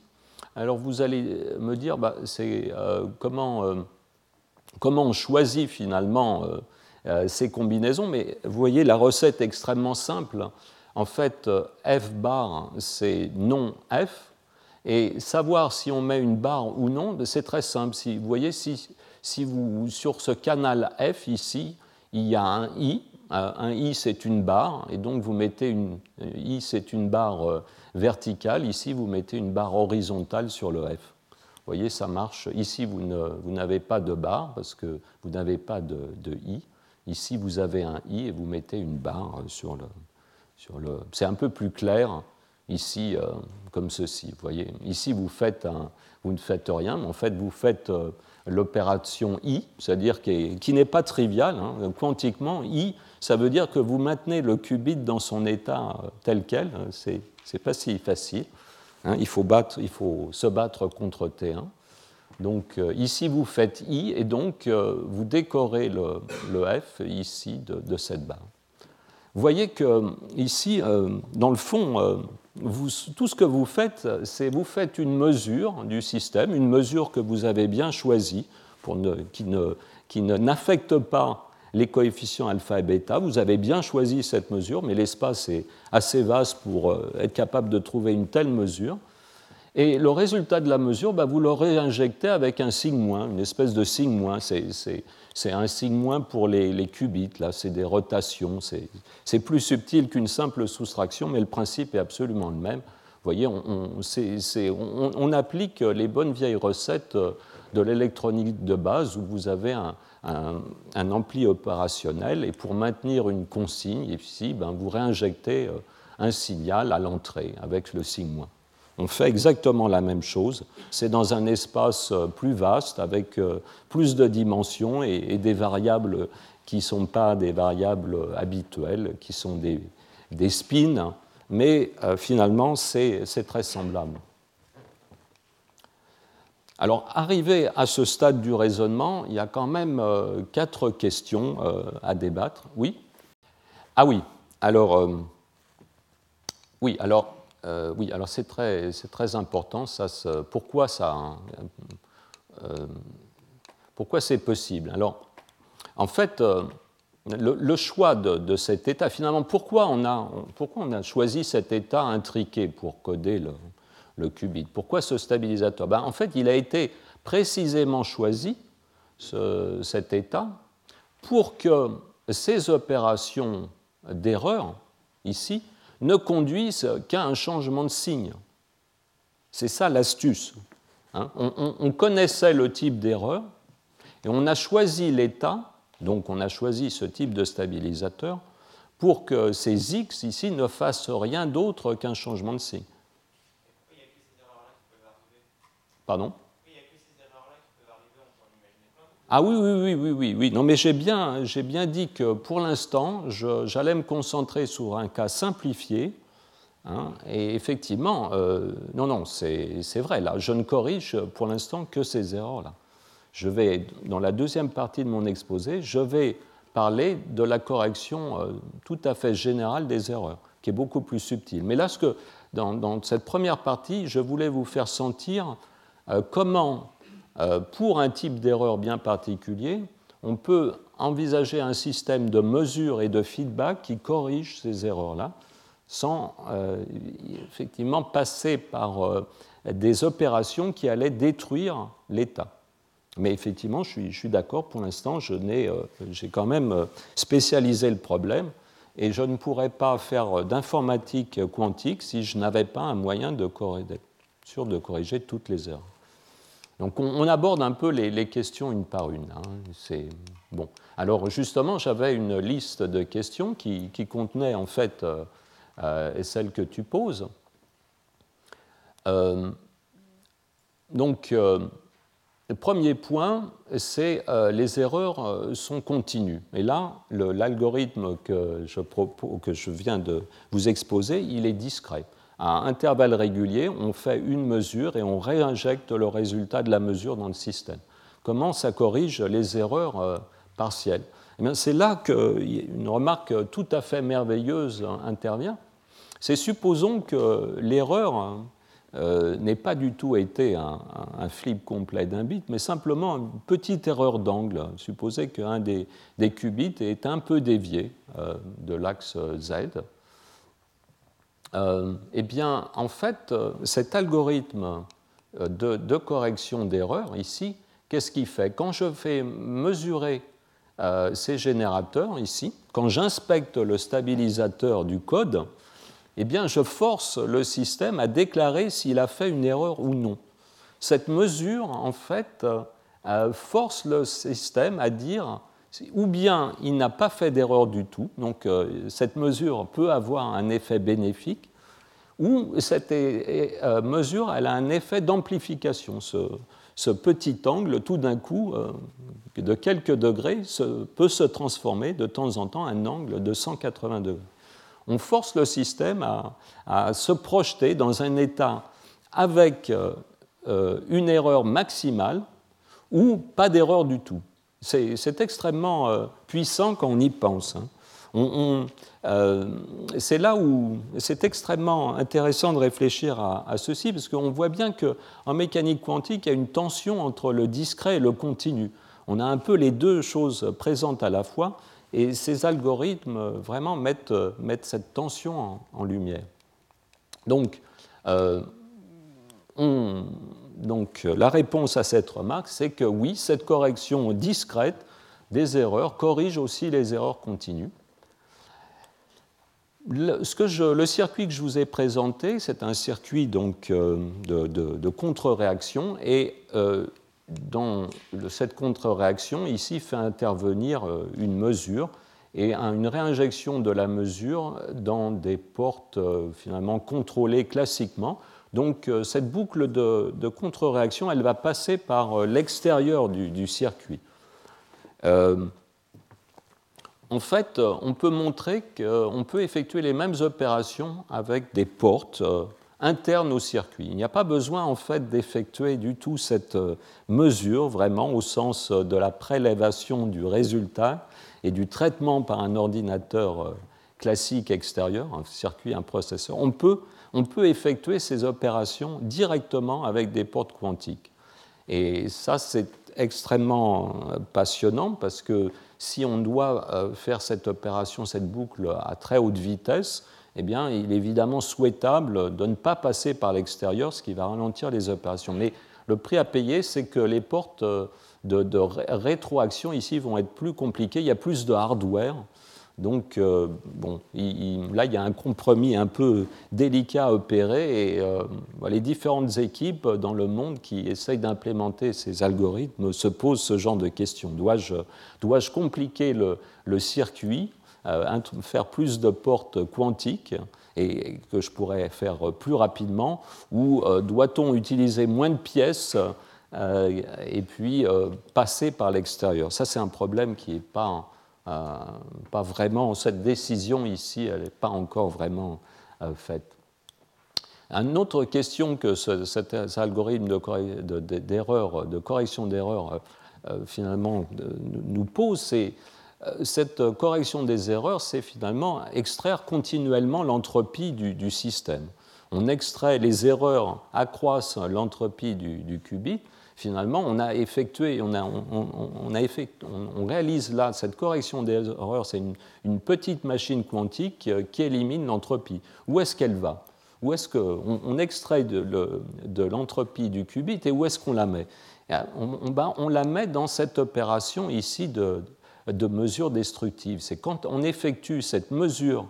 Speaker 2: Alors vous allez me dire, bah, c'est euh, comment comment on choisit finalement ces combinaisons, mais vous voyez la recette est extrêmement simple. En fait, euh, f bar, c'est non f, et savoir si on met une barre ou non, ben, c'est très simple. Si, vous voyez, si, si vous, sur ce canal f ici, il y a un i, un i c'est une barre, et donc vous mettez une i c'est une barre verticale, ici vous mettez une barre horizontale sur le f. Vous voyez, ça marche. Ici, vous n'avez pas de barre parce que vous n'avez pas de, i. Ici, vous avez un i et vous mettez une barre sur le. C'est un peu plus clair ici, euh, comme ceci. Vous voyez, ici, vous, ne faites rien, mais en fait, vous faites euh, l'opération i, c'est-à-dire qui, n'est pas triviale. Hein. Quantiquement, i, ça veut dire que vous maintenez le qubit dans son état euh, tel quel. C'est pas si facile. Hein, il, faut se battre contre T1. Donc euh, ici, vous faites I et donc euh, vous décorez le, F ici de, cette barre. Vous voyez que ici, euh, dans le fond, tout ce que vous faites, c'est vous faites une mesure du système, une mesure que vous avez bien choisie, pour qui n'affecte ne, pas les coefficients alpha et bêta. Vous avez bien choisi cette mesure, mais l'espace est assez vaste pour être capable de trouver une telle mesure. Et le résultat de la mesure, bah, vous le réinjectez avec un signe moins, une espèce de signe moins. C'est un signe moins pour les, qubits, là, c'est des rotations. C'est plus subtil qu'une simple soustraction, mais le principe est absolument le même. Vous voyez, on, applique les bonnes vieilles recettes de l'électronique de base où vous avez un, un, ampli opérationnel et pour maintenir une consigne, ici, ben, vous réinjectez euh, un signal à l'entrée avec le signe moins. On fait exactement la même chose, c'est dans un espace euh, plus vaste avec euh, plus de dimensions et, des variables qui ne sont pas des variables habituelles, qui sont des, des spins, mais finalement c'est très semblable. Alors, arrivé à ce stade du raisonnement, il y a quand même quatre questions à débattre. Oui? Ah oui, alors, oui, alors, oui, alors c'est très, important. Pourquoi ça pourquoi c'est possible? Alors, en fait, euh, le, choix de, cet état, finalement, pourquoi on, a, choisi cet état intriqué pour coder le, le qubit? Pourquoi ce stabilisateur? Ben, En fait, il a été précisément choisi, cet état, pour que ces opérations d'erreur, ici, ne conduisent qu'à un changement de signe. C'est ça l'astuce. Hein. on, connaissait le type d'erreur, et on a choisi l'état, donc on a choisi ce type de stabilisateur, pour que ces X ici ne fassent rien d'autre qu'un changement de signe. Pardon? Ah oui, oui, oui, oui, oui, oui. Non, mais j'ai bien, bien dit que pour l'instant, j'allais me concentrer sur un cas simplifié. Hein, et effectivement, euh, non, non, c'est vrai. Là, je ne corrige pour l'instant que ces erreurs-là je vais, dans la deuxième partie de mon exposé, je vais parler de la correction euh, tout à fait générale des erreurs, qui est beaucoup plus subtile. Mais là, ce que, dans, cette première partie, je voulais vous faire sentir euh, comment, pour un type d'erreur bien particulier, on peut envisager un système de mesure et de feedback qui corrige ces erreurs-là, sans effectivement passer par des opérations qui allaient détruire l'état. Mais effectivement, je suis, d'accord, pour l'instant, euh, j'ai quand même euh, spécialisé le problème et je ne pourrais pas faire d'informatique quantique si je n'avais pas un moyen sûr de corriger toutes les erreurs. Donc on, aborde un peu les, questions une par une. Hein. C'est bon. Alors justement, j'avais une liste de questions qui, contenait en fait euh, celles que tu poses. donc le premier point, c'est euh, les erreurs euh, sont continues. Et là, l'algorithme que, que, je viens de vous exposer, il est discret. À intervalles réguliers, on fait une mesure et on réinjecte le résultat de la mesure dans le système. Comment ça corrige les erreurs euh, partielles? Eh C'est là qu'une remarque tout à fait merveilleuse intervient. C'est supposons que l'erreur euh, n'ait pas du tout été un, flip complet d'un bit, mais simplement une petite erreur d'angle. Supposez qu'un des, qubits est un peu dévié euh, de l'axe Z. Euh, eh bien, en fait, cet algorithme de, correction d'erreur, ici, qu'est-ce qu'il fait? Quand je fais mesurer ces générateurs, ici, quand j'inspecte le stabilisateur du code, eh bien, je force le système à déclarer s'il a fait une erreur ou non. Cette mesure, en fait, euh, force le système à dire ou bien il n'a pas fait d'erreur du tout, donc euh, cette mesure peut avoir un effet bénéfique, ou cette euh, mesure elle a un effet d'amplification. Ce, petit angle, tout d'un coup, de quelques degrés, peut se transformer de temps en temps en un angle de 180 degrés on force le système à, se projeter dans un état avec euh, euh, une erreur maximale ou pas d'erreur du tout. C'est extrêmement euh, puissant quand on y pense. Hein. c'est là où c'est extrêmement intéressant de réfléchir à, ceci, parce qu'on voit bien qu'en mécanique quantique, il y a une tension entre le discret et le continu. On a un peu les deux choses présentes à la fois, et ces algorithmes euh, vraiment mettent, euh, cette tension en, lumière. Donc, euh, donc, la réponse à cette remarque, c'est que oui, cette correction discrète des erreurs corrige aussi les erreurs continues. Le, ce que le circuit que je vous ai présenté, c'est un circuit donc, de, de contre-réaction et dans cette contre-réaction, ici, fait intervenir euh, une mesure et une réinjection de la mesure dans des portes euh, finalement contrôlées classiquement. Donc euh, cette boucle de, contre-réaction, elle va passer par l'extérieur du, circuit. en fait, on peut montrer qu'on peut effectuer les mêmes opérations avec des portes interne au circuit. Il n'y a pas besoin en fait d'effectuer du tout cette mesure vraiment au sens de la prélévation du résultat et du traitement par un ordinateur classique extérieur, un circuit, un processeur. On peut, on peut effectuer ces opérations directement avec des portes quantiques. Et ça, c'est extrêmement passionnant parce que si on doit euh, faire cette opération, cette boucle à très haute vitesse, eh bien, il est évidemment souhaitable de ne pas passer par l'extérieur, ce qui va ralentir les opérations. Mais le prix à payer, c'est que les portes euh, de, rétroaction ici vont être plus compliquées. Il y a plus de hardware donc, euh, bon, là, il y a un compromis un peu délicat à opérer et euh, les différentes équipes dans le monde qui essayent d'implémenter ces algorithmes se posent ce genre de questions. Dois-je dois compliquer le, circuit, euh, faire plus de portes quantiques et que je pourrais faire plus rapidement, ou doit-on utiliser moins de pièces et puis passer par l'extérieur? Ça, c'est un problème qui n'est pas euh, pas vraiment, cette décision ici, elle n'est pas encore vraiment euh, faite. Une autre question que cet, algorithme d'erreur, de, correction d'erreur, euh, finalement nous pose, c'est cette correction des erreurs, c'est finalement extraire continuellement l'entropie du, système. On extrait les erreurs, accroissent l'entropie du, du, qubit, finalement, on a effectué, on, réalise là cette correction des erreurs, c'est une, petite machine quantique qui élimine l'entropie. Où est-ce qu'elle va? Où est-ce qu'on on extrait de l'entropie du qubit et où est-ce qu'on la met? On, la met dans cette opération ici de, mesure destructive. C'est quand on effectue cette mesure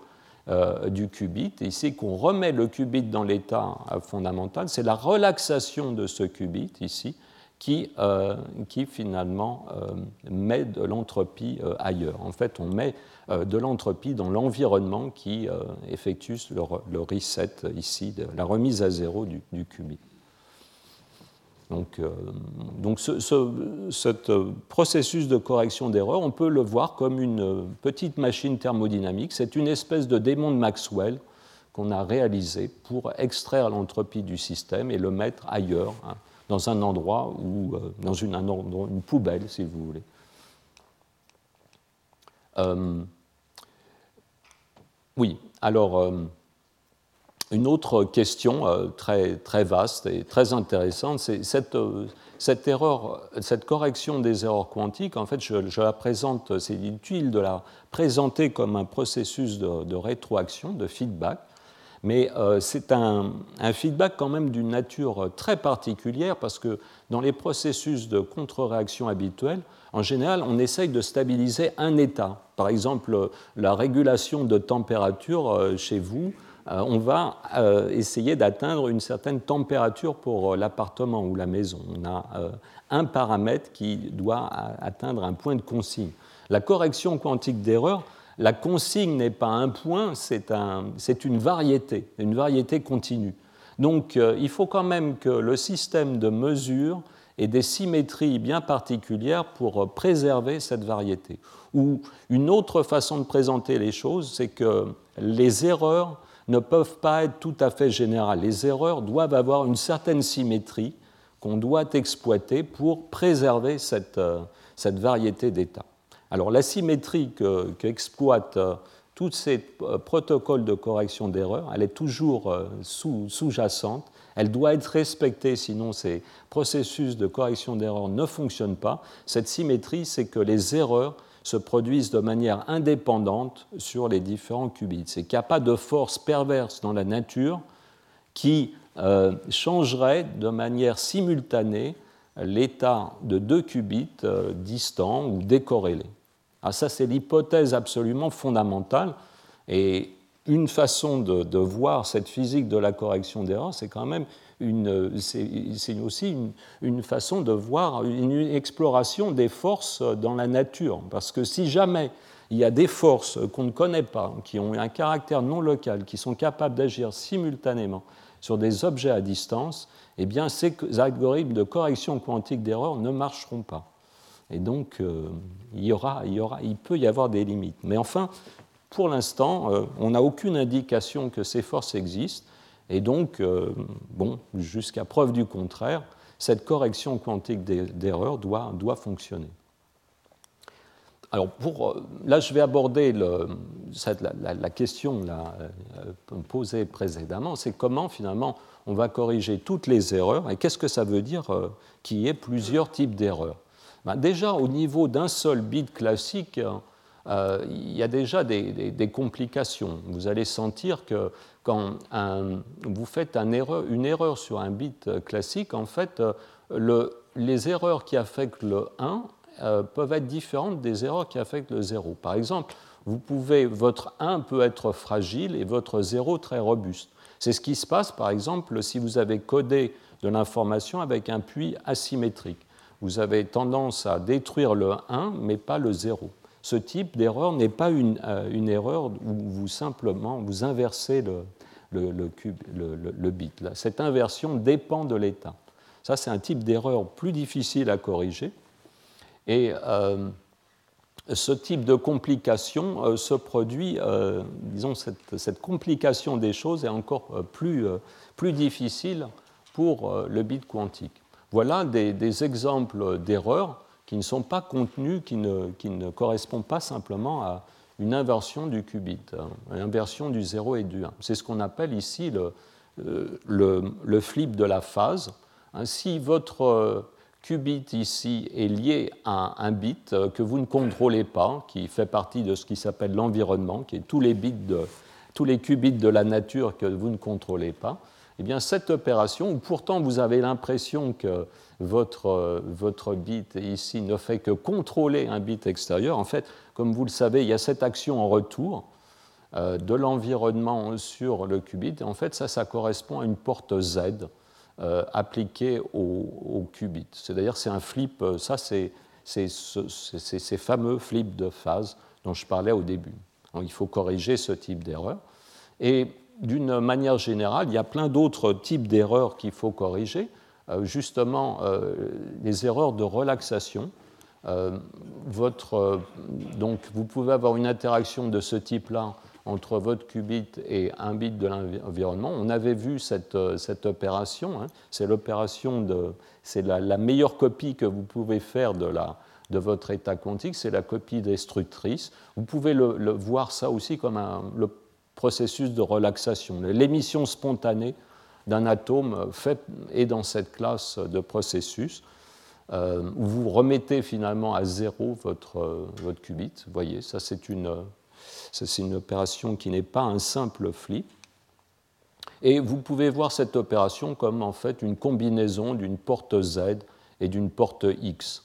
Speaker 2: euh, du qubit, ici qu'on remet le qubit dans l'état fondamental, c'est la relaxation de ce qubit ici qui, euh, qui finalement euh, met de l'entropie euh, ailleurs. En fait, on met de l'entropie dans l'environnement qui effectue le, reset ici, la remise à zéro du, qubit. Donc, donc ce, ce, processus de correction d'erreur, on peut le voir comme une petite machine thermodynamique. C'est une espèce de démon de Maxwell qu'on a réalisé pour extraire l'entropie du système et le mettre ailleurs. Hein dans un endroit ou euh, dans une, poubelle, si vous voulez. Euh, oui, alors euh, une autre question très, très vaste et très intéressante, c'est cette, erreur, cette correction des erreurs quantiques. En fait, je, la présente, c'est utile de la présenter comme un processus de rétroaction, de feedback mais euh, c'est un, feedback quand même d'une nature très particulière parce que dans les processus de contre-réaction habituels, en général, on essaye de stabiliser un état. Par exemple, la régulation de température euh, chez vous, euh, on va essayer d'atteindre une certaine température pour l'appartement ou la maison. On a un paramètre qui doit atteindre un point de consigne. La correction quantique d'erreur, la consigne n'est pas un point, c'est une variété, une variété continue. Donc euh, il faut quand même que le système de mesure ait des symétries bien particulières pour euh, préserver cette variété. Ou une autre façon de présenter les choses, c'est que les erreurs ne peuvent pas être tout à fait générales. Les erreurs doivent avoir une certaine symétrie qu'on doit exploiter pour préserver cette, euh, cette variété d'états. Alors la symétrie qu'exploitent euh, tous ces euh, protocoles de correction d'erreurs, elle est toujours euh, sous-jacente, elle doit être respectée, sinon ces processus de correction d'erreurs ne fonctionnent pas. Cette symétrie, c'est que les erreurs se produisent de manière indépendante sur les différents qubits. C'est qu'il n'y a pas de force perverse dans la nature qui changerait de manière simultanée l'état de deux qubits distants ou décorrélés. Ah, ça, c'est l'hypothèse absolument fondamentale. Et une façon de, voir cette physique de la correction d'erreur, c'est quand même une, c'est aussi une, une, façon de voir une exploration des forces dans la nature. Parce que si jamais il y a des forces qu'on ne connaît pas, qui ont un caractère non local, qui sont capables d'agir simultanément sur des objets à distance, eh bien ces algorithmes de correction quantique d'erreur ne marcheront pas. Et donc, euh, il, y aura, il, y aura, il peut y avoir des limites. Mais enfin, pour l'instant, euh, on n'a aucune indication que ces forces existent. Et donc, bon, jusqu'à preuve du contraire, cette correction quantique d'erreur doit, doit fonctionner. Alors pour, là, je vais aborder la, question posée précédemment, c'est comment finalement on va corriger toutes les erreurs et qu'est-ce que ça veut dire qu'il y ait plusieurs types d'erreurs. Ben, déjà, au niveau d'un seul bit classique, euh, il y a déjà des, complications. Vous allez sentir que quand vous faites une erreur sur un bit classique, en fait, euh, les erreurs qui affectent le 1 euh, peuvent être différentes des erreurs qui affectent le 0. Par exemple, votre 1 peut être fragile et votre 0 très robuste. C'est ce qui se passe, par exemple, si vous avez codé de l'information avec un puits asymétrique. Vous avez tendance à détruire le 1, mais pas le 0 ce type d'erreur n'est pas une, euh, une, erreur où vous simplement vous inversez le, le bit. Cette inversion dépend de l'état. Ça, c'est un type d'erreur plus difficile à corriger. Et euh, ce type de complication euh, se produit, disons, cette, cette, complication des choses est encore plus, plus difficile pour le bit quantique. Voilà des, exemples d'erreurs qui ne sont pas contenus, qui ne, qui ne correspondent pas simplement à une inversion du qubit, hein, une inversion du 0 et du 1. C'est ce qu'on appelle ici le, euh, le, le, flip de la phase. Hein, si votre euh, qubit ici est lié à un bit euh, que vous ne contrôlez pas, qui fait partie de ce qui s'appelle l'environnement, qui est tous les bits de, tous les qubits de la nature que vous ne contrôlez pas, eh bien cette opération, où pourtant vous avez l'impression que votre, votre bit ici ne fait que contrôler un bit extérieur. En fait, comme vous le savez, il y a cette action en retour euh, de l'environnement sur le qubit. en fait, ça, ça correspond à une porte Z euh, appliquée au, qubit. C'est d'ailleurs c'est un flip. Euh, ça, c'est ces fameux flips de phase dont je parlais au début. Il faut corriger ce type d'erreur. Et d'une manière générale, il y a plein d'autres types d'erreurs qu'il faut corriger. Euh, justement euh, les erreurs de relaxation. Euh, votre, donc vous pouvez avoir une interaction de ce type-là entre votre qubit et un bit de l'environnement. On avait vu cette, cette opération, hein. c'est l'opération de, c'est la, meilleure copie que vous pouvez faire de, la, de votre état quantique, c'est la copie destructrice. Vous pouvez le, voir ça aussi comme un, processus de relaxation, l'émission spontanée d'un atome fait est dans cette classe de processus euh, où vous remettez finalement à zéro votre, votre qubit. Vous voyez, ça c'est une, une opération qui n'est pas un simple flip. Et vous pouvez voir cette opération comme en fait une combinaison d'une porte Z et d'une porte X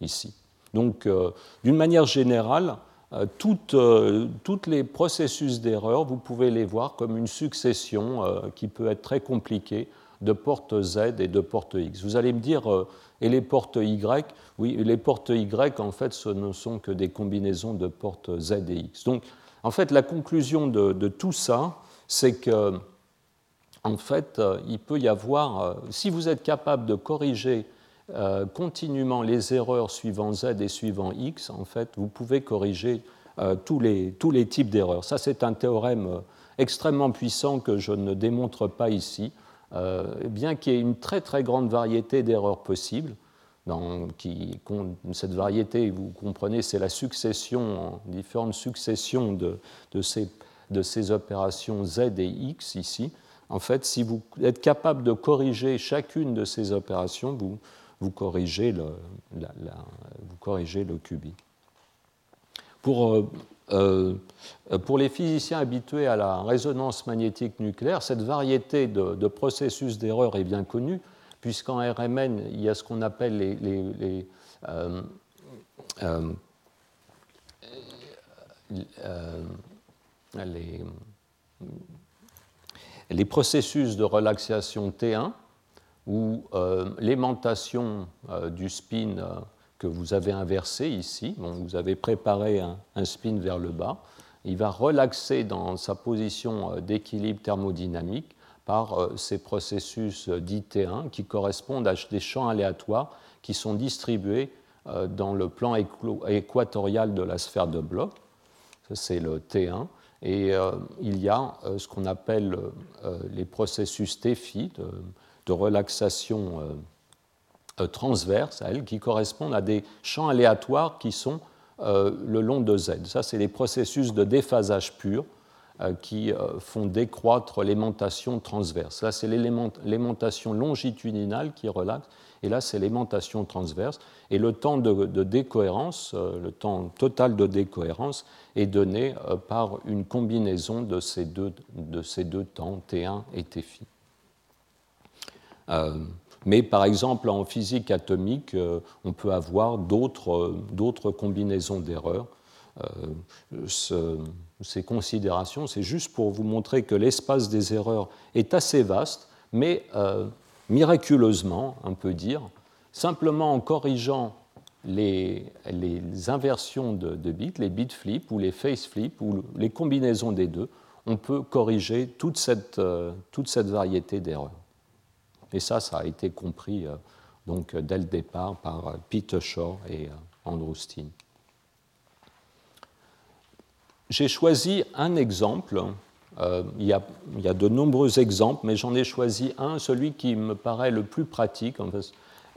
Speaker 2: ici. Donc, euh, d'une manière générale, euh, toutes, euh, toutes, les processus d'erreur, vous pouvez les voir comme une succession euh, qui peut être très compliquée de portes Z et de portes X. Vous allez me dire, et les portes Y? Oui, les portes Y, en fait, ce ne sont que des combinaisons de portes Z et X. Donc, en fait, la conclusion de tout ça, c'est que, en fait, il peut y avoir, si vous êtes capable de corriger euh, continuellement les erreurs suivant Z et suivant X, en fait, vous pouvez corriger euh, tous, les, tous, les, types d'erreurs. Ça, c'est un théorème euh, extrêmement puissant que je ne démontre pas ici, bien qu'il y ait une très très grande variété d'erreurs possibles. Dans, qui, cette variété, vous comprenez, c'est la succession, différentes successions de, de, ces, de ces opérations Z et X ici. En fait, si vous êtes capable de corriger chacune de ces opérations, vous, vous corrigez le. Pour, euh, euh, pour, les physiciens habitués à la résonance magnétique nucléaire, cette variété de, processus d'erreur est bien connue, puisqu'en RMN, il y a ce qu'on appelle les, euh, les processus de relaxation T1 où euh, l'aimantation euh, du spin euh, que vous avez inversé ici, vous avez préparé un, spin vers le bas, il va relaxer dans sa position d'équilibre thermodynamique par ces processus d'IT1 qui correspondent à des champs aléatoires qui sont distribués dans le plan équatorial de la sphère de bloc. C'est le T1. Et il y a ce qu'on appelle les processus TFI de, de relaxation transverse, qui correspondent à des champs aléatoires qui sont le long de Z. Ça, c'est les processus de déphasage pur euh, qui euh, font décroître l'aimantation transverse. Là, c'est l'aimantation longitudinale qui relaxe, et là, c'est l'aimantation transverse. Et le temps de, décohérence, euh, le temps total de décohérence, est donné par une combinaison de ces deux, de ces deux temps, T1 et T phi. Mais par exemple, en physique atomique, on peut avoir d'autres combinaisons d'erreurs. Ce, ces considérations, c'est juste pour vous montrer que l'espace des erreurs est assez vaste, mais euh, miraculeusement, on peut dire, simplement en corrigeant les, inversions de, bits, les bit flips ou les face flips ou les combinaisons des deux, on peut corriger euh, toute cette variété d'erreurs. Et ça, ça a été compris euh, donc, dès le départ par Peter Shore et Andrew Steen. J'ai choisi un exemple. Euh, il, y a, de nombreux exemples, mais j'en ai choisi un, celui qui me paraît le plus pratique.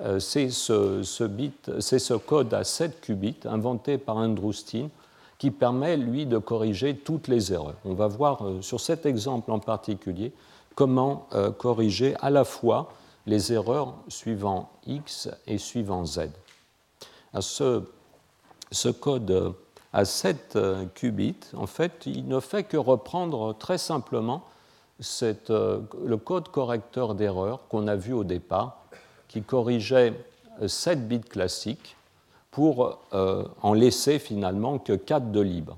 Speaker 2: Euh, c'est ce, code à 7 qubits inventé par Andrew Steen qui permet, lui, de corriger toutes les erreurs. On va voir euh, sur cet exemple en particulier comment corriger à la fois les erreurs suivant x et suivant z. ce, code à 7 euh, qubits, en fait, il ne fait que reprendre très simplement euh, le code correcteur d'erreur qu'on a vu au départ, qui corrigeait 7 euh, bits classiques pour en laisser finalement que 4 de libre.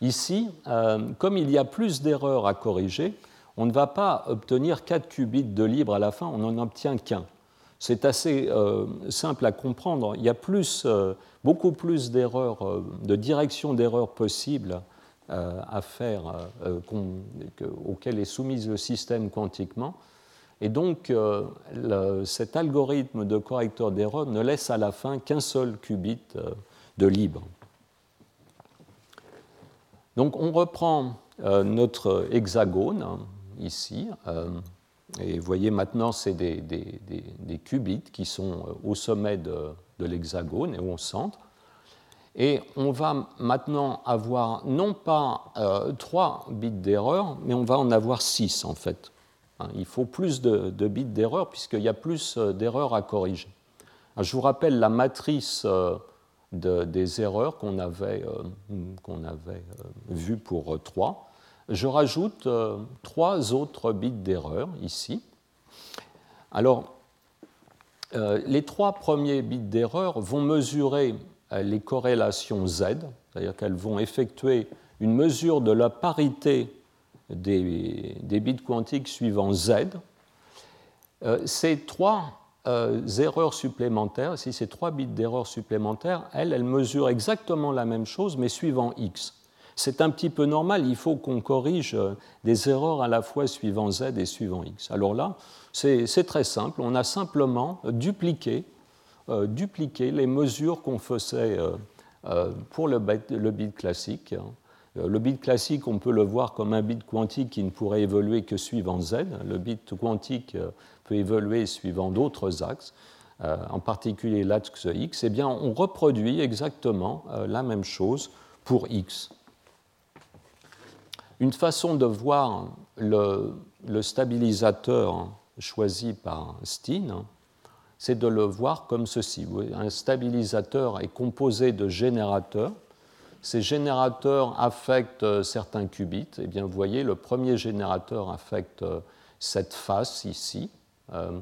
Speaker 2: Ici, comme il y a plus d'erreurs à corriger, on ne va pas obtenir 4 qubits de libre à la fin, on n'en obtient qu'un. C'est assez simple à comprendre. Il y a plus beaucoup plus d'erreurs, euh, de directions d'erreurs possibles euh, à faire euh, auxquelles est soumis le système quantiquement. Et donc, cet algorithme de correcteur d'erreurs ne laisse à la fin qu'un seul qubit de libre. Donc, on reprend notre hexagone ici. et vous voyez maintenant, c'est des, qubits qui sont au sommet de, l'hexagone et au centre. Et on va maintenant avoir non pas euh, 3 bits d'erreur, mais on va en avoir 6 en fait. Hein, il faut plus de, bits d'erreur puisqu'il y a plus euh, d'erreurs à corriger. je vous rappelle la matrice euh, des erreurs qu'on avait, euh, qu'on avait vue pour 3. Je rajoute 3 autres bits d'erreur ici. Alors, euh, les trois premiers bits d'erreur vont mesurer euh, les corrélations Z, c'est-à-dire qu'elles vont effectuer une mesure de la parité des, bits quantiques suivant Z. Euh, ces trois erreurs supplémentaires, si ces trois bits d'erreur supplémentaires, elles, elles mesurent exactement la même chose, mais suivant X. C'est un petit peu normal, il faut qu'on corrige des erreurs à la fois suivant Z et suivant X. Alors là, c'est très simple, on a simplement dupliqué, euh, les mesures qu'on faisait euh, euh, pour le bit, classique. Le bit classique, on peut le voir comme un bit quantique qui ne pourrait évoluer que suivant z. Le bit quantique peut évoluer suivant d'autres axes, en particulier l'axe x. Eh bien, on reproduit exactement la même chose pour x. Une façon de voir le stabilisateur choisi par Steen, c'est de le voir comme ceci. Un stabilisateur est composé de générateurs. Ces générateurs affectent certains qubits. Et eh bien, vous voyez, le premier générateur affecte cette face ici. Euh,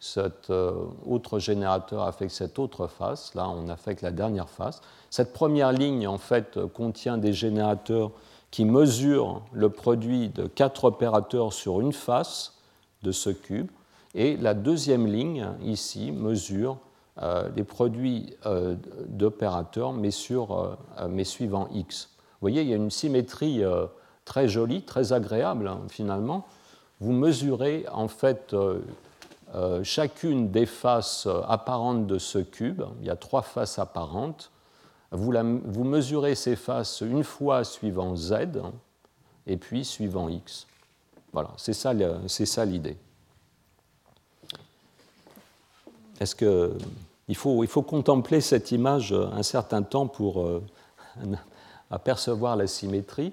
Speaker 2: cet euh, autre générateur affecte cette autre face. Là, on affecte la dernière face. Cette première ligne, en fait, contient des générateurs qui mesurent le produit de quatre opérateurs sur une face de ce cube. Et la deuxième ligne, ici, mesure euh, les produits euh, d'opérateurs, euh, mais suivant x. Vous voyez, il y a une symétrie très jolie, très agréable, hein, finalement. Vous mesurez, en fait, chacune des faces apparentes de ce cube. Il y a trois faces apparentes. Vous, mesurez ces faces une fois suivant z, et puis suivant x. Voilà, c'est ça, l'idée. Est-ce que il faut, il faut, contempler cette image un certain temps pour euh, apercevoir la symétrie.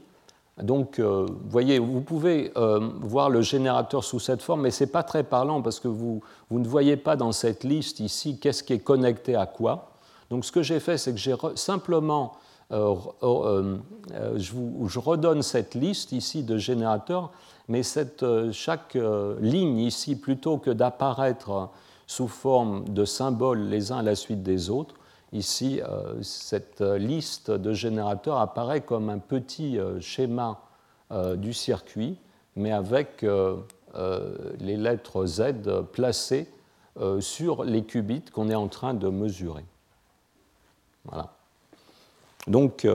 Speaker 2: Donc, euh, voyez, vous pouvez euh, voir le générateur sous cette forme, mais ce n'est pas très parlant parce que vous, vous, ne voyez pas dans cette liste ici qu'est-ce qui est connecté à quoi. Donc, ce que j'ai fait, c'est que j'ai simplement, je, vous, je, redonne cette liste ici de générateurs, mais chaque ligne ici, plutôt que d'apparaître sous forme de symboles les uns à la suite des autres. Ici, euh, cette liste de générateurs apparaît comme un petit euh, schéma euh, du circuit, mais avec les lettres Z placées sur les qubits qu'on est en train de mesurer. Voilà. Donc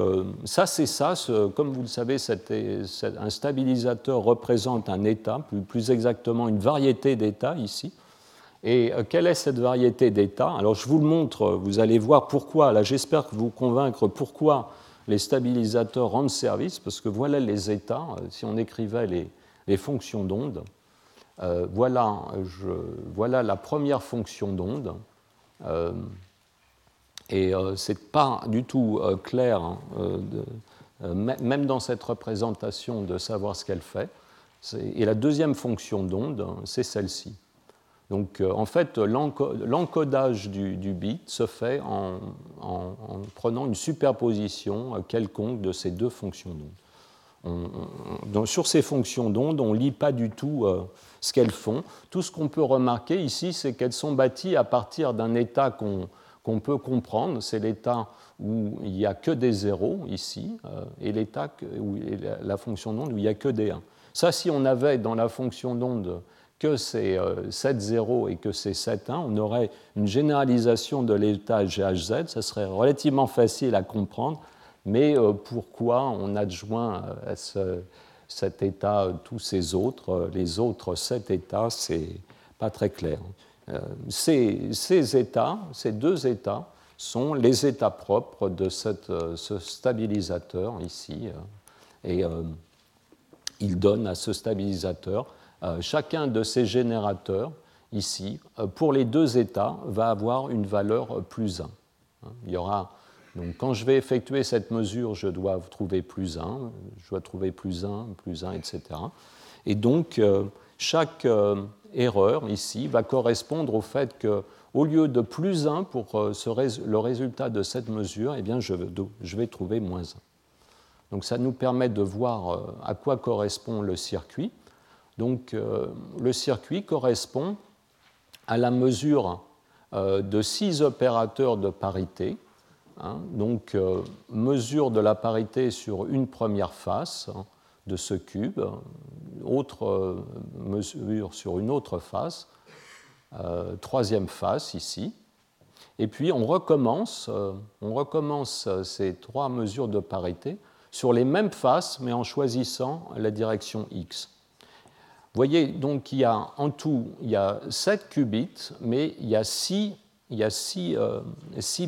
Speaker 2: ça, c'est ça. comme vous le savez, un stabilisateur représente un état, plus exactement une variété d'états ici. Et euh, quelle est cette variété d'états? Alors je vous le montre, vous allez voir pourquoi. Là, j'espère vous convaincre pourquoi les stabilisateurs rendent service, parce que voilà les états. Euh, si on écrivait les, fonctions d'onde, euh, voilà, voilà, la première fonction d'onde. Et ce n'est pas du tout clair, hein, même dans cette représentation, de savoir ce qu'elle fait. Et la deuxième fonction d'onde, c'est celle-ci. Donc euh, en fait, l'encodage du, bit se fait en, prenant une superposition euh, quelconque de ces deux fonctions d'onde. sur ces fonctions d'onde, on ne lit pas du tout euh, ce qu'elles font. Tout ce qu'on peut remarquer ici, c'est qu'elles sont bâties à partir d'un état qu'on peut comprendre. C'est l'état où il n'y a que des zéros ici, et l'état où la fonction d'onde où il n'y a que des 1. Ça, si on avait dans la fonction d'onde que c'est 7,0 euh, et que c'est 7,1, on aurait une généralisation de l'état GHZ. Ça serait relativement facile à comprendre, mais euh, pourquoi on adjoint euh, à ce, cet état tous ces autres Les autres sept états, c'est pas très clair. Ces, ces, états, ces deux états, sont les états propres de cette, ce stabilisateur ici. Et il donne à ce stabilisateur euh, chacun de ces générateurs, ici, euh, pour les deux états, va avoir une valeur plus 1. Hein, il y aura, donc quand je vais effectuer cette mesure, je dois trouver plus 1, je dois trouver plus 1, plus 1, etc. Et donc, euh, chaque erreur ici va correspondre au fait que, au lieu de plus 1 pour le résultat de cette mesure, eh bien, je, vais trouver moins 1. Donc ça nous permet de voir à quoi correspond le circuit. Donc euh, le circuit correspond à la mesure euh, de six opérateurs de parité. Hein. donc euh, mesure de la parité sur une première face hein, de ce cube, autre mesure sur une autre face, troisième face ici. Et puis on recommence, on recommence ces trois mesures de parité sur les mêmes faces, mais en choisissant la direction x. Vous voyez, donc il y a en tout il y a 7 qubits, mais il y a 6, il y a 6, euh,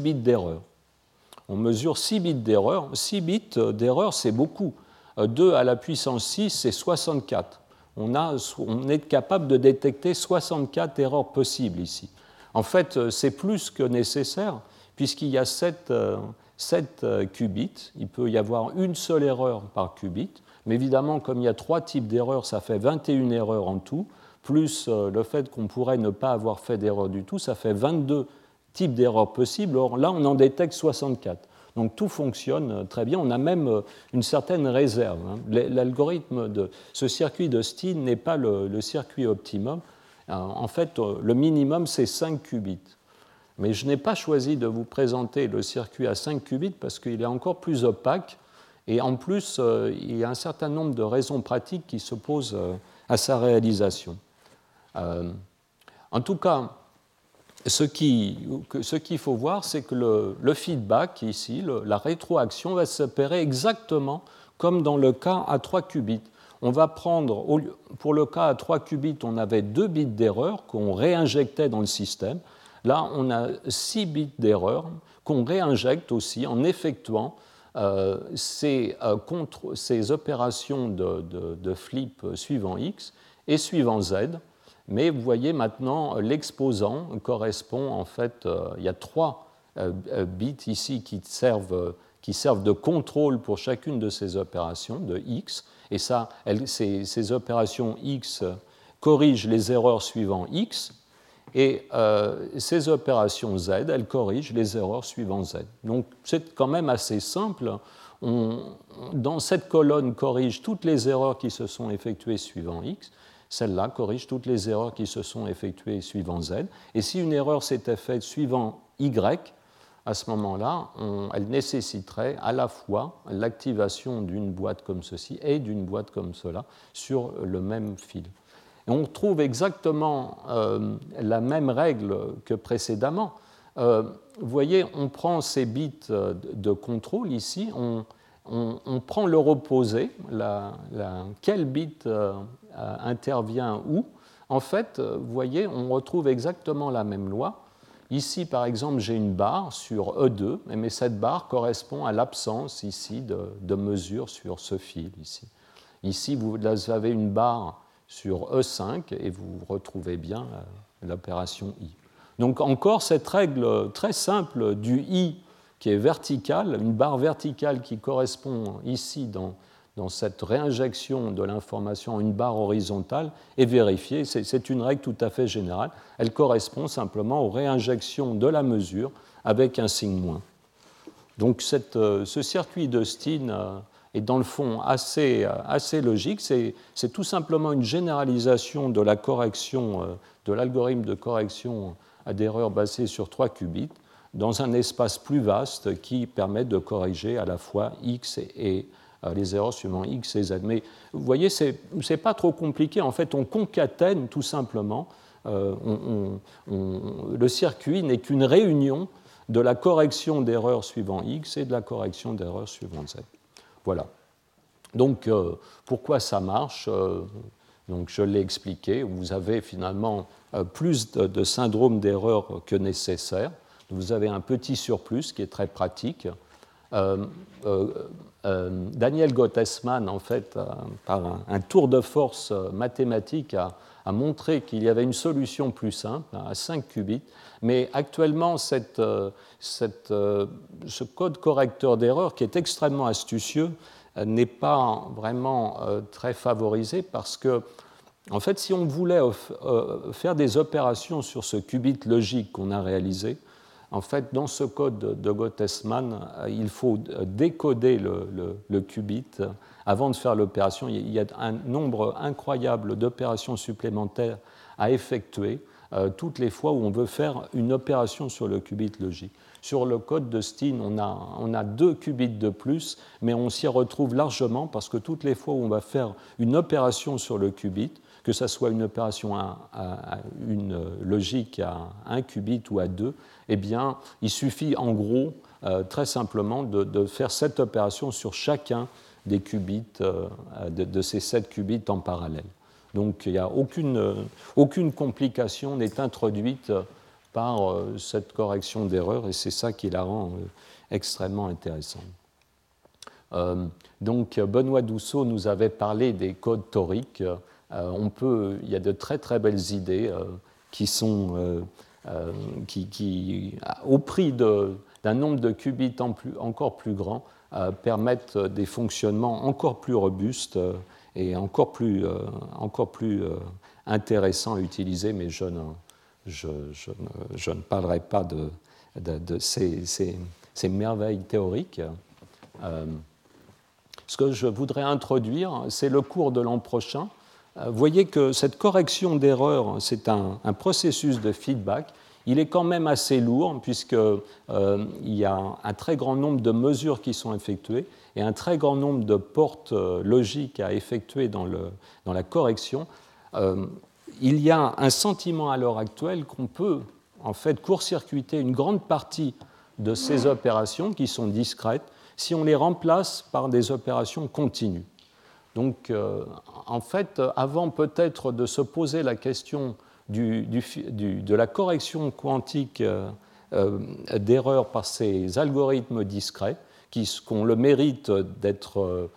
Speaker 2: bits d'erreur. On mesure 6 bits d'erreur. 6 bits d'erreur, c'est beaucoup. 2 euh, à la puissance 6, c'est 64. On, a, on est capable de détecter 64 erreurs possibles ici. En fait, euh, c'est plus que nécessaire, puisqu'il y a 7, 7 qubits. Il peut y avoir une seule erreur par qubit. Mais évidemment, comme il y a trois types d'erreurs, ça fait 21 erreurs en tout, plus euh, le fait qu'on pourrait ne pas avoir fait d'erreur du tout, ça fait 22 types d'erreurs possibles. Or là, on en détecte 64. Donc tout fonctionne euh, très bien. On a même euh, une certaine réserve. Hein. L'algorithme de ce circuit de Steen n'est pas le, circuit optimum. En fait, le minimum, c'est 5 qubits. Mais je n'ai pas choisi de vous présenter le circuit à 5 qubits parce qu'il est encore plus opaque et en plus, euh, il y a un certain nombre de raisons pratiques qui s'opposent euh, à sa réalisation. Euh, en tout cas, ce qu'il faut voir, c'est que le, feedback ici, la rétroaction, va s'opérer exactement comme dans le cas à 3 qubits. On va prendre, pour le cas à 3 qubits, on avait 2 bits d'erreur qu'on réinjectait dans le système. Là, on a 6 bits d'erreur qu'on réinjecte aussi en effectuant ces, ces, opérations de, flip suivant x et suivant z. Mais vous voyez maintenant, l'exposant correspond en fait, il y a trois bits ici qui servent qui servent de contrôle pour chacune de ces opérations de x. Et ça, ces, opérations x corrigent les erreurs suivant x. Et euh, ces opérations z, elles corrigent les erreurs suivant z. Donc c'est quand même assez simple. On, dans cette colonne corrige toutes les erreurs qui se sont effectuées suivant x. Celle-là corrige toutes les erreurs qui se sont effectuées suivant z. Et si une erreur s'était faite suivant y, à ce moment-là, elle nécessiterait à la fois l'activation d'une boîte comme ceci et d'une boîte comme cela sur le même fil. Et on trouve exactement euh, la même règle que précédemment. Euh, vous voyez, on prend ces bits de contrôle ici, prend leur opposé, quel bit euh, intervient où. En fait, vous voyez, on retrouve exactement la même loi. Ici, par exemple, j'ai une barre sur E2, mais cette barre correspond à l'absence ici de, mesure sur ce fil. Ici, ici vous avez une barre sur E5 et vous retrouvez bien euh, l'opération I. Donc encore cette règle très simple du I qui est verticale, une barre verticale qui correspond ici dans cette réinjection de l'information une barre horizontale est vérifiée. C'est une règle tout à fait générale. Elle correspond simplement aux réinjections de la mesure avec un signe moins. Donc euh, ce circuit de Steen euh, est dans le fond assez, euh, logique. C'est tout simplement une généralisation de la correction, de l'algorithme de correction à d'erreurs basées sur 3 qubits dans un espace plus vaste qui permet de corriger à la fois x et euh, les erreurs suivant x et z. Mais vous voyez, ce n'est pas trop compliqué. En fait, on concatène tout simplement. Euh, le circuit n'est qu'une réunion de la correction d'erreurs suivant x et de la correction d'erreurs suivant z. Voilà. Donc, euh, pourquoi ça marche donc, Je l'ai expliqué. Vous avez finalement plus de, de syndrome d'erreur que nécessaire. Vous avez un petit surplus qui est très pratique. Euh, Daniel Gottesman, en fait, par un, tour de force mathématique, a, montré qu'il y avait une solution plus simple, à 5 qubits, mais actuellement, euh, euh, ce code correcteur d'erreur, qui est extrêmement astucieux, n'est pas vraiment très favorisé parce que, en fait, si on voulait faire des opérations sur ce qubit logique qu'on a réalisé, en fait, dans ce code de Gottesman, euh, il faut décoder le, qubit avant de faire l'opération. Il y a un nombre incroyable d'opérations supplémentaires à effectuer euh, toutes les fois où on veut faire une opération sur le qubit logique. Sur le code de Steen, on a, on a deux qubits de plus, mais on s'y retrouve largement parce que toutes les fois où on va faire une opération sur le qubit, que ce soit une opération à, une logique à un qubit ou à deux, eh bien, il suffit en gros, euh, très simplement, de, faire cette opération sur chacun des qubits, euh, de, ces sept qubits en parallèle. Donc, il n'y a aucune, aucune complication n'est introduite par euh, cette correction d'erreur, et c'est ça qui la rend extrêmement intéressante. donc, Benoît Dousseau nous avait parlé des codes toriques. Euh, on peut, il y a de très très belles idées euh, qui sont, euh, qui, au prix d'un nombre de qubits encore plus grand, permettent des fonctionnements encore plus robustes et encore plus, encore plus intéressants à utiliser, mais je ne, je, ne, parlerai pas de, ces, merveilles théoriques. ce que je voudrais introduire, c'est le cours de l'an prochain voyez que cette correction d'erreur, c'est un, processus de feedback. Il est quand même assez lourd puisqu'il euh, y a un très grand nombre de mesures qui sont effectuées et un très grand nombre de portes euh, logiques à effectuer dans, la correction. Euh, il y a un sentiment à l'heure actuelle qu'on peut en fait court-circuiter une grande partie de ces opérations qui sont discrètes si on les remplace par des opérations continues. Donc, euh, en fait, avant peut-être de se poser la question de la correction quantique euh, euh, d'erreurs par ces algorithmes discrets, qui ont le mérite d'être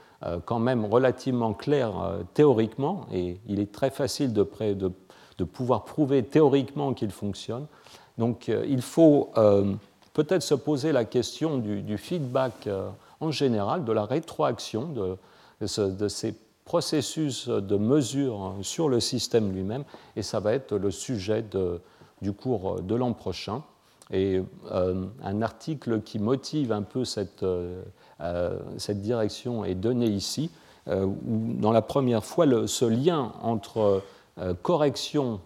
Speaker 2: quand même relativement clairs théoriquement, et il est très facile de, pouvoir prouver théoriquement qu'ils fonctionnent. Donc il faut peut-être se poser la question du, feedback euh, en général, de la rétroaction de, ces processus de mesure sur le système lui-même, et ça va être le sujet du cours de l'an prochain. Et euh, un article qui motive un peu cette, euh, cette direction est donné ici, où dans la première fois, ce lien entre correction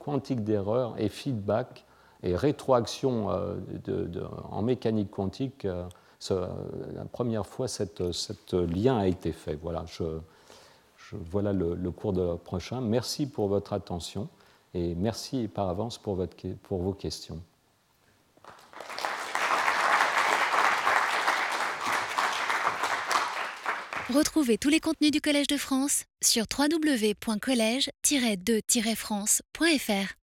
Speaker 2: quantique d'erreur et feedback et rétroaction euh, en mécanique quantique, euh, la première fois, cette, lien a été fait. Voilà, le, cours de prochain. Merci pour votre attention et merci par avance pour vos questions.
Speaker 1: Retrouvez tous les contenus du Collège de France sur www.colège-2-france.fr.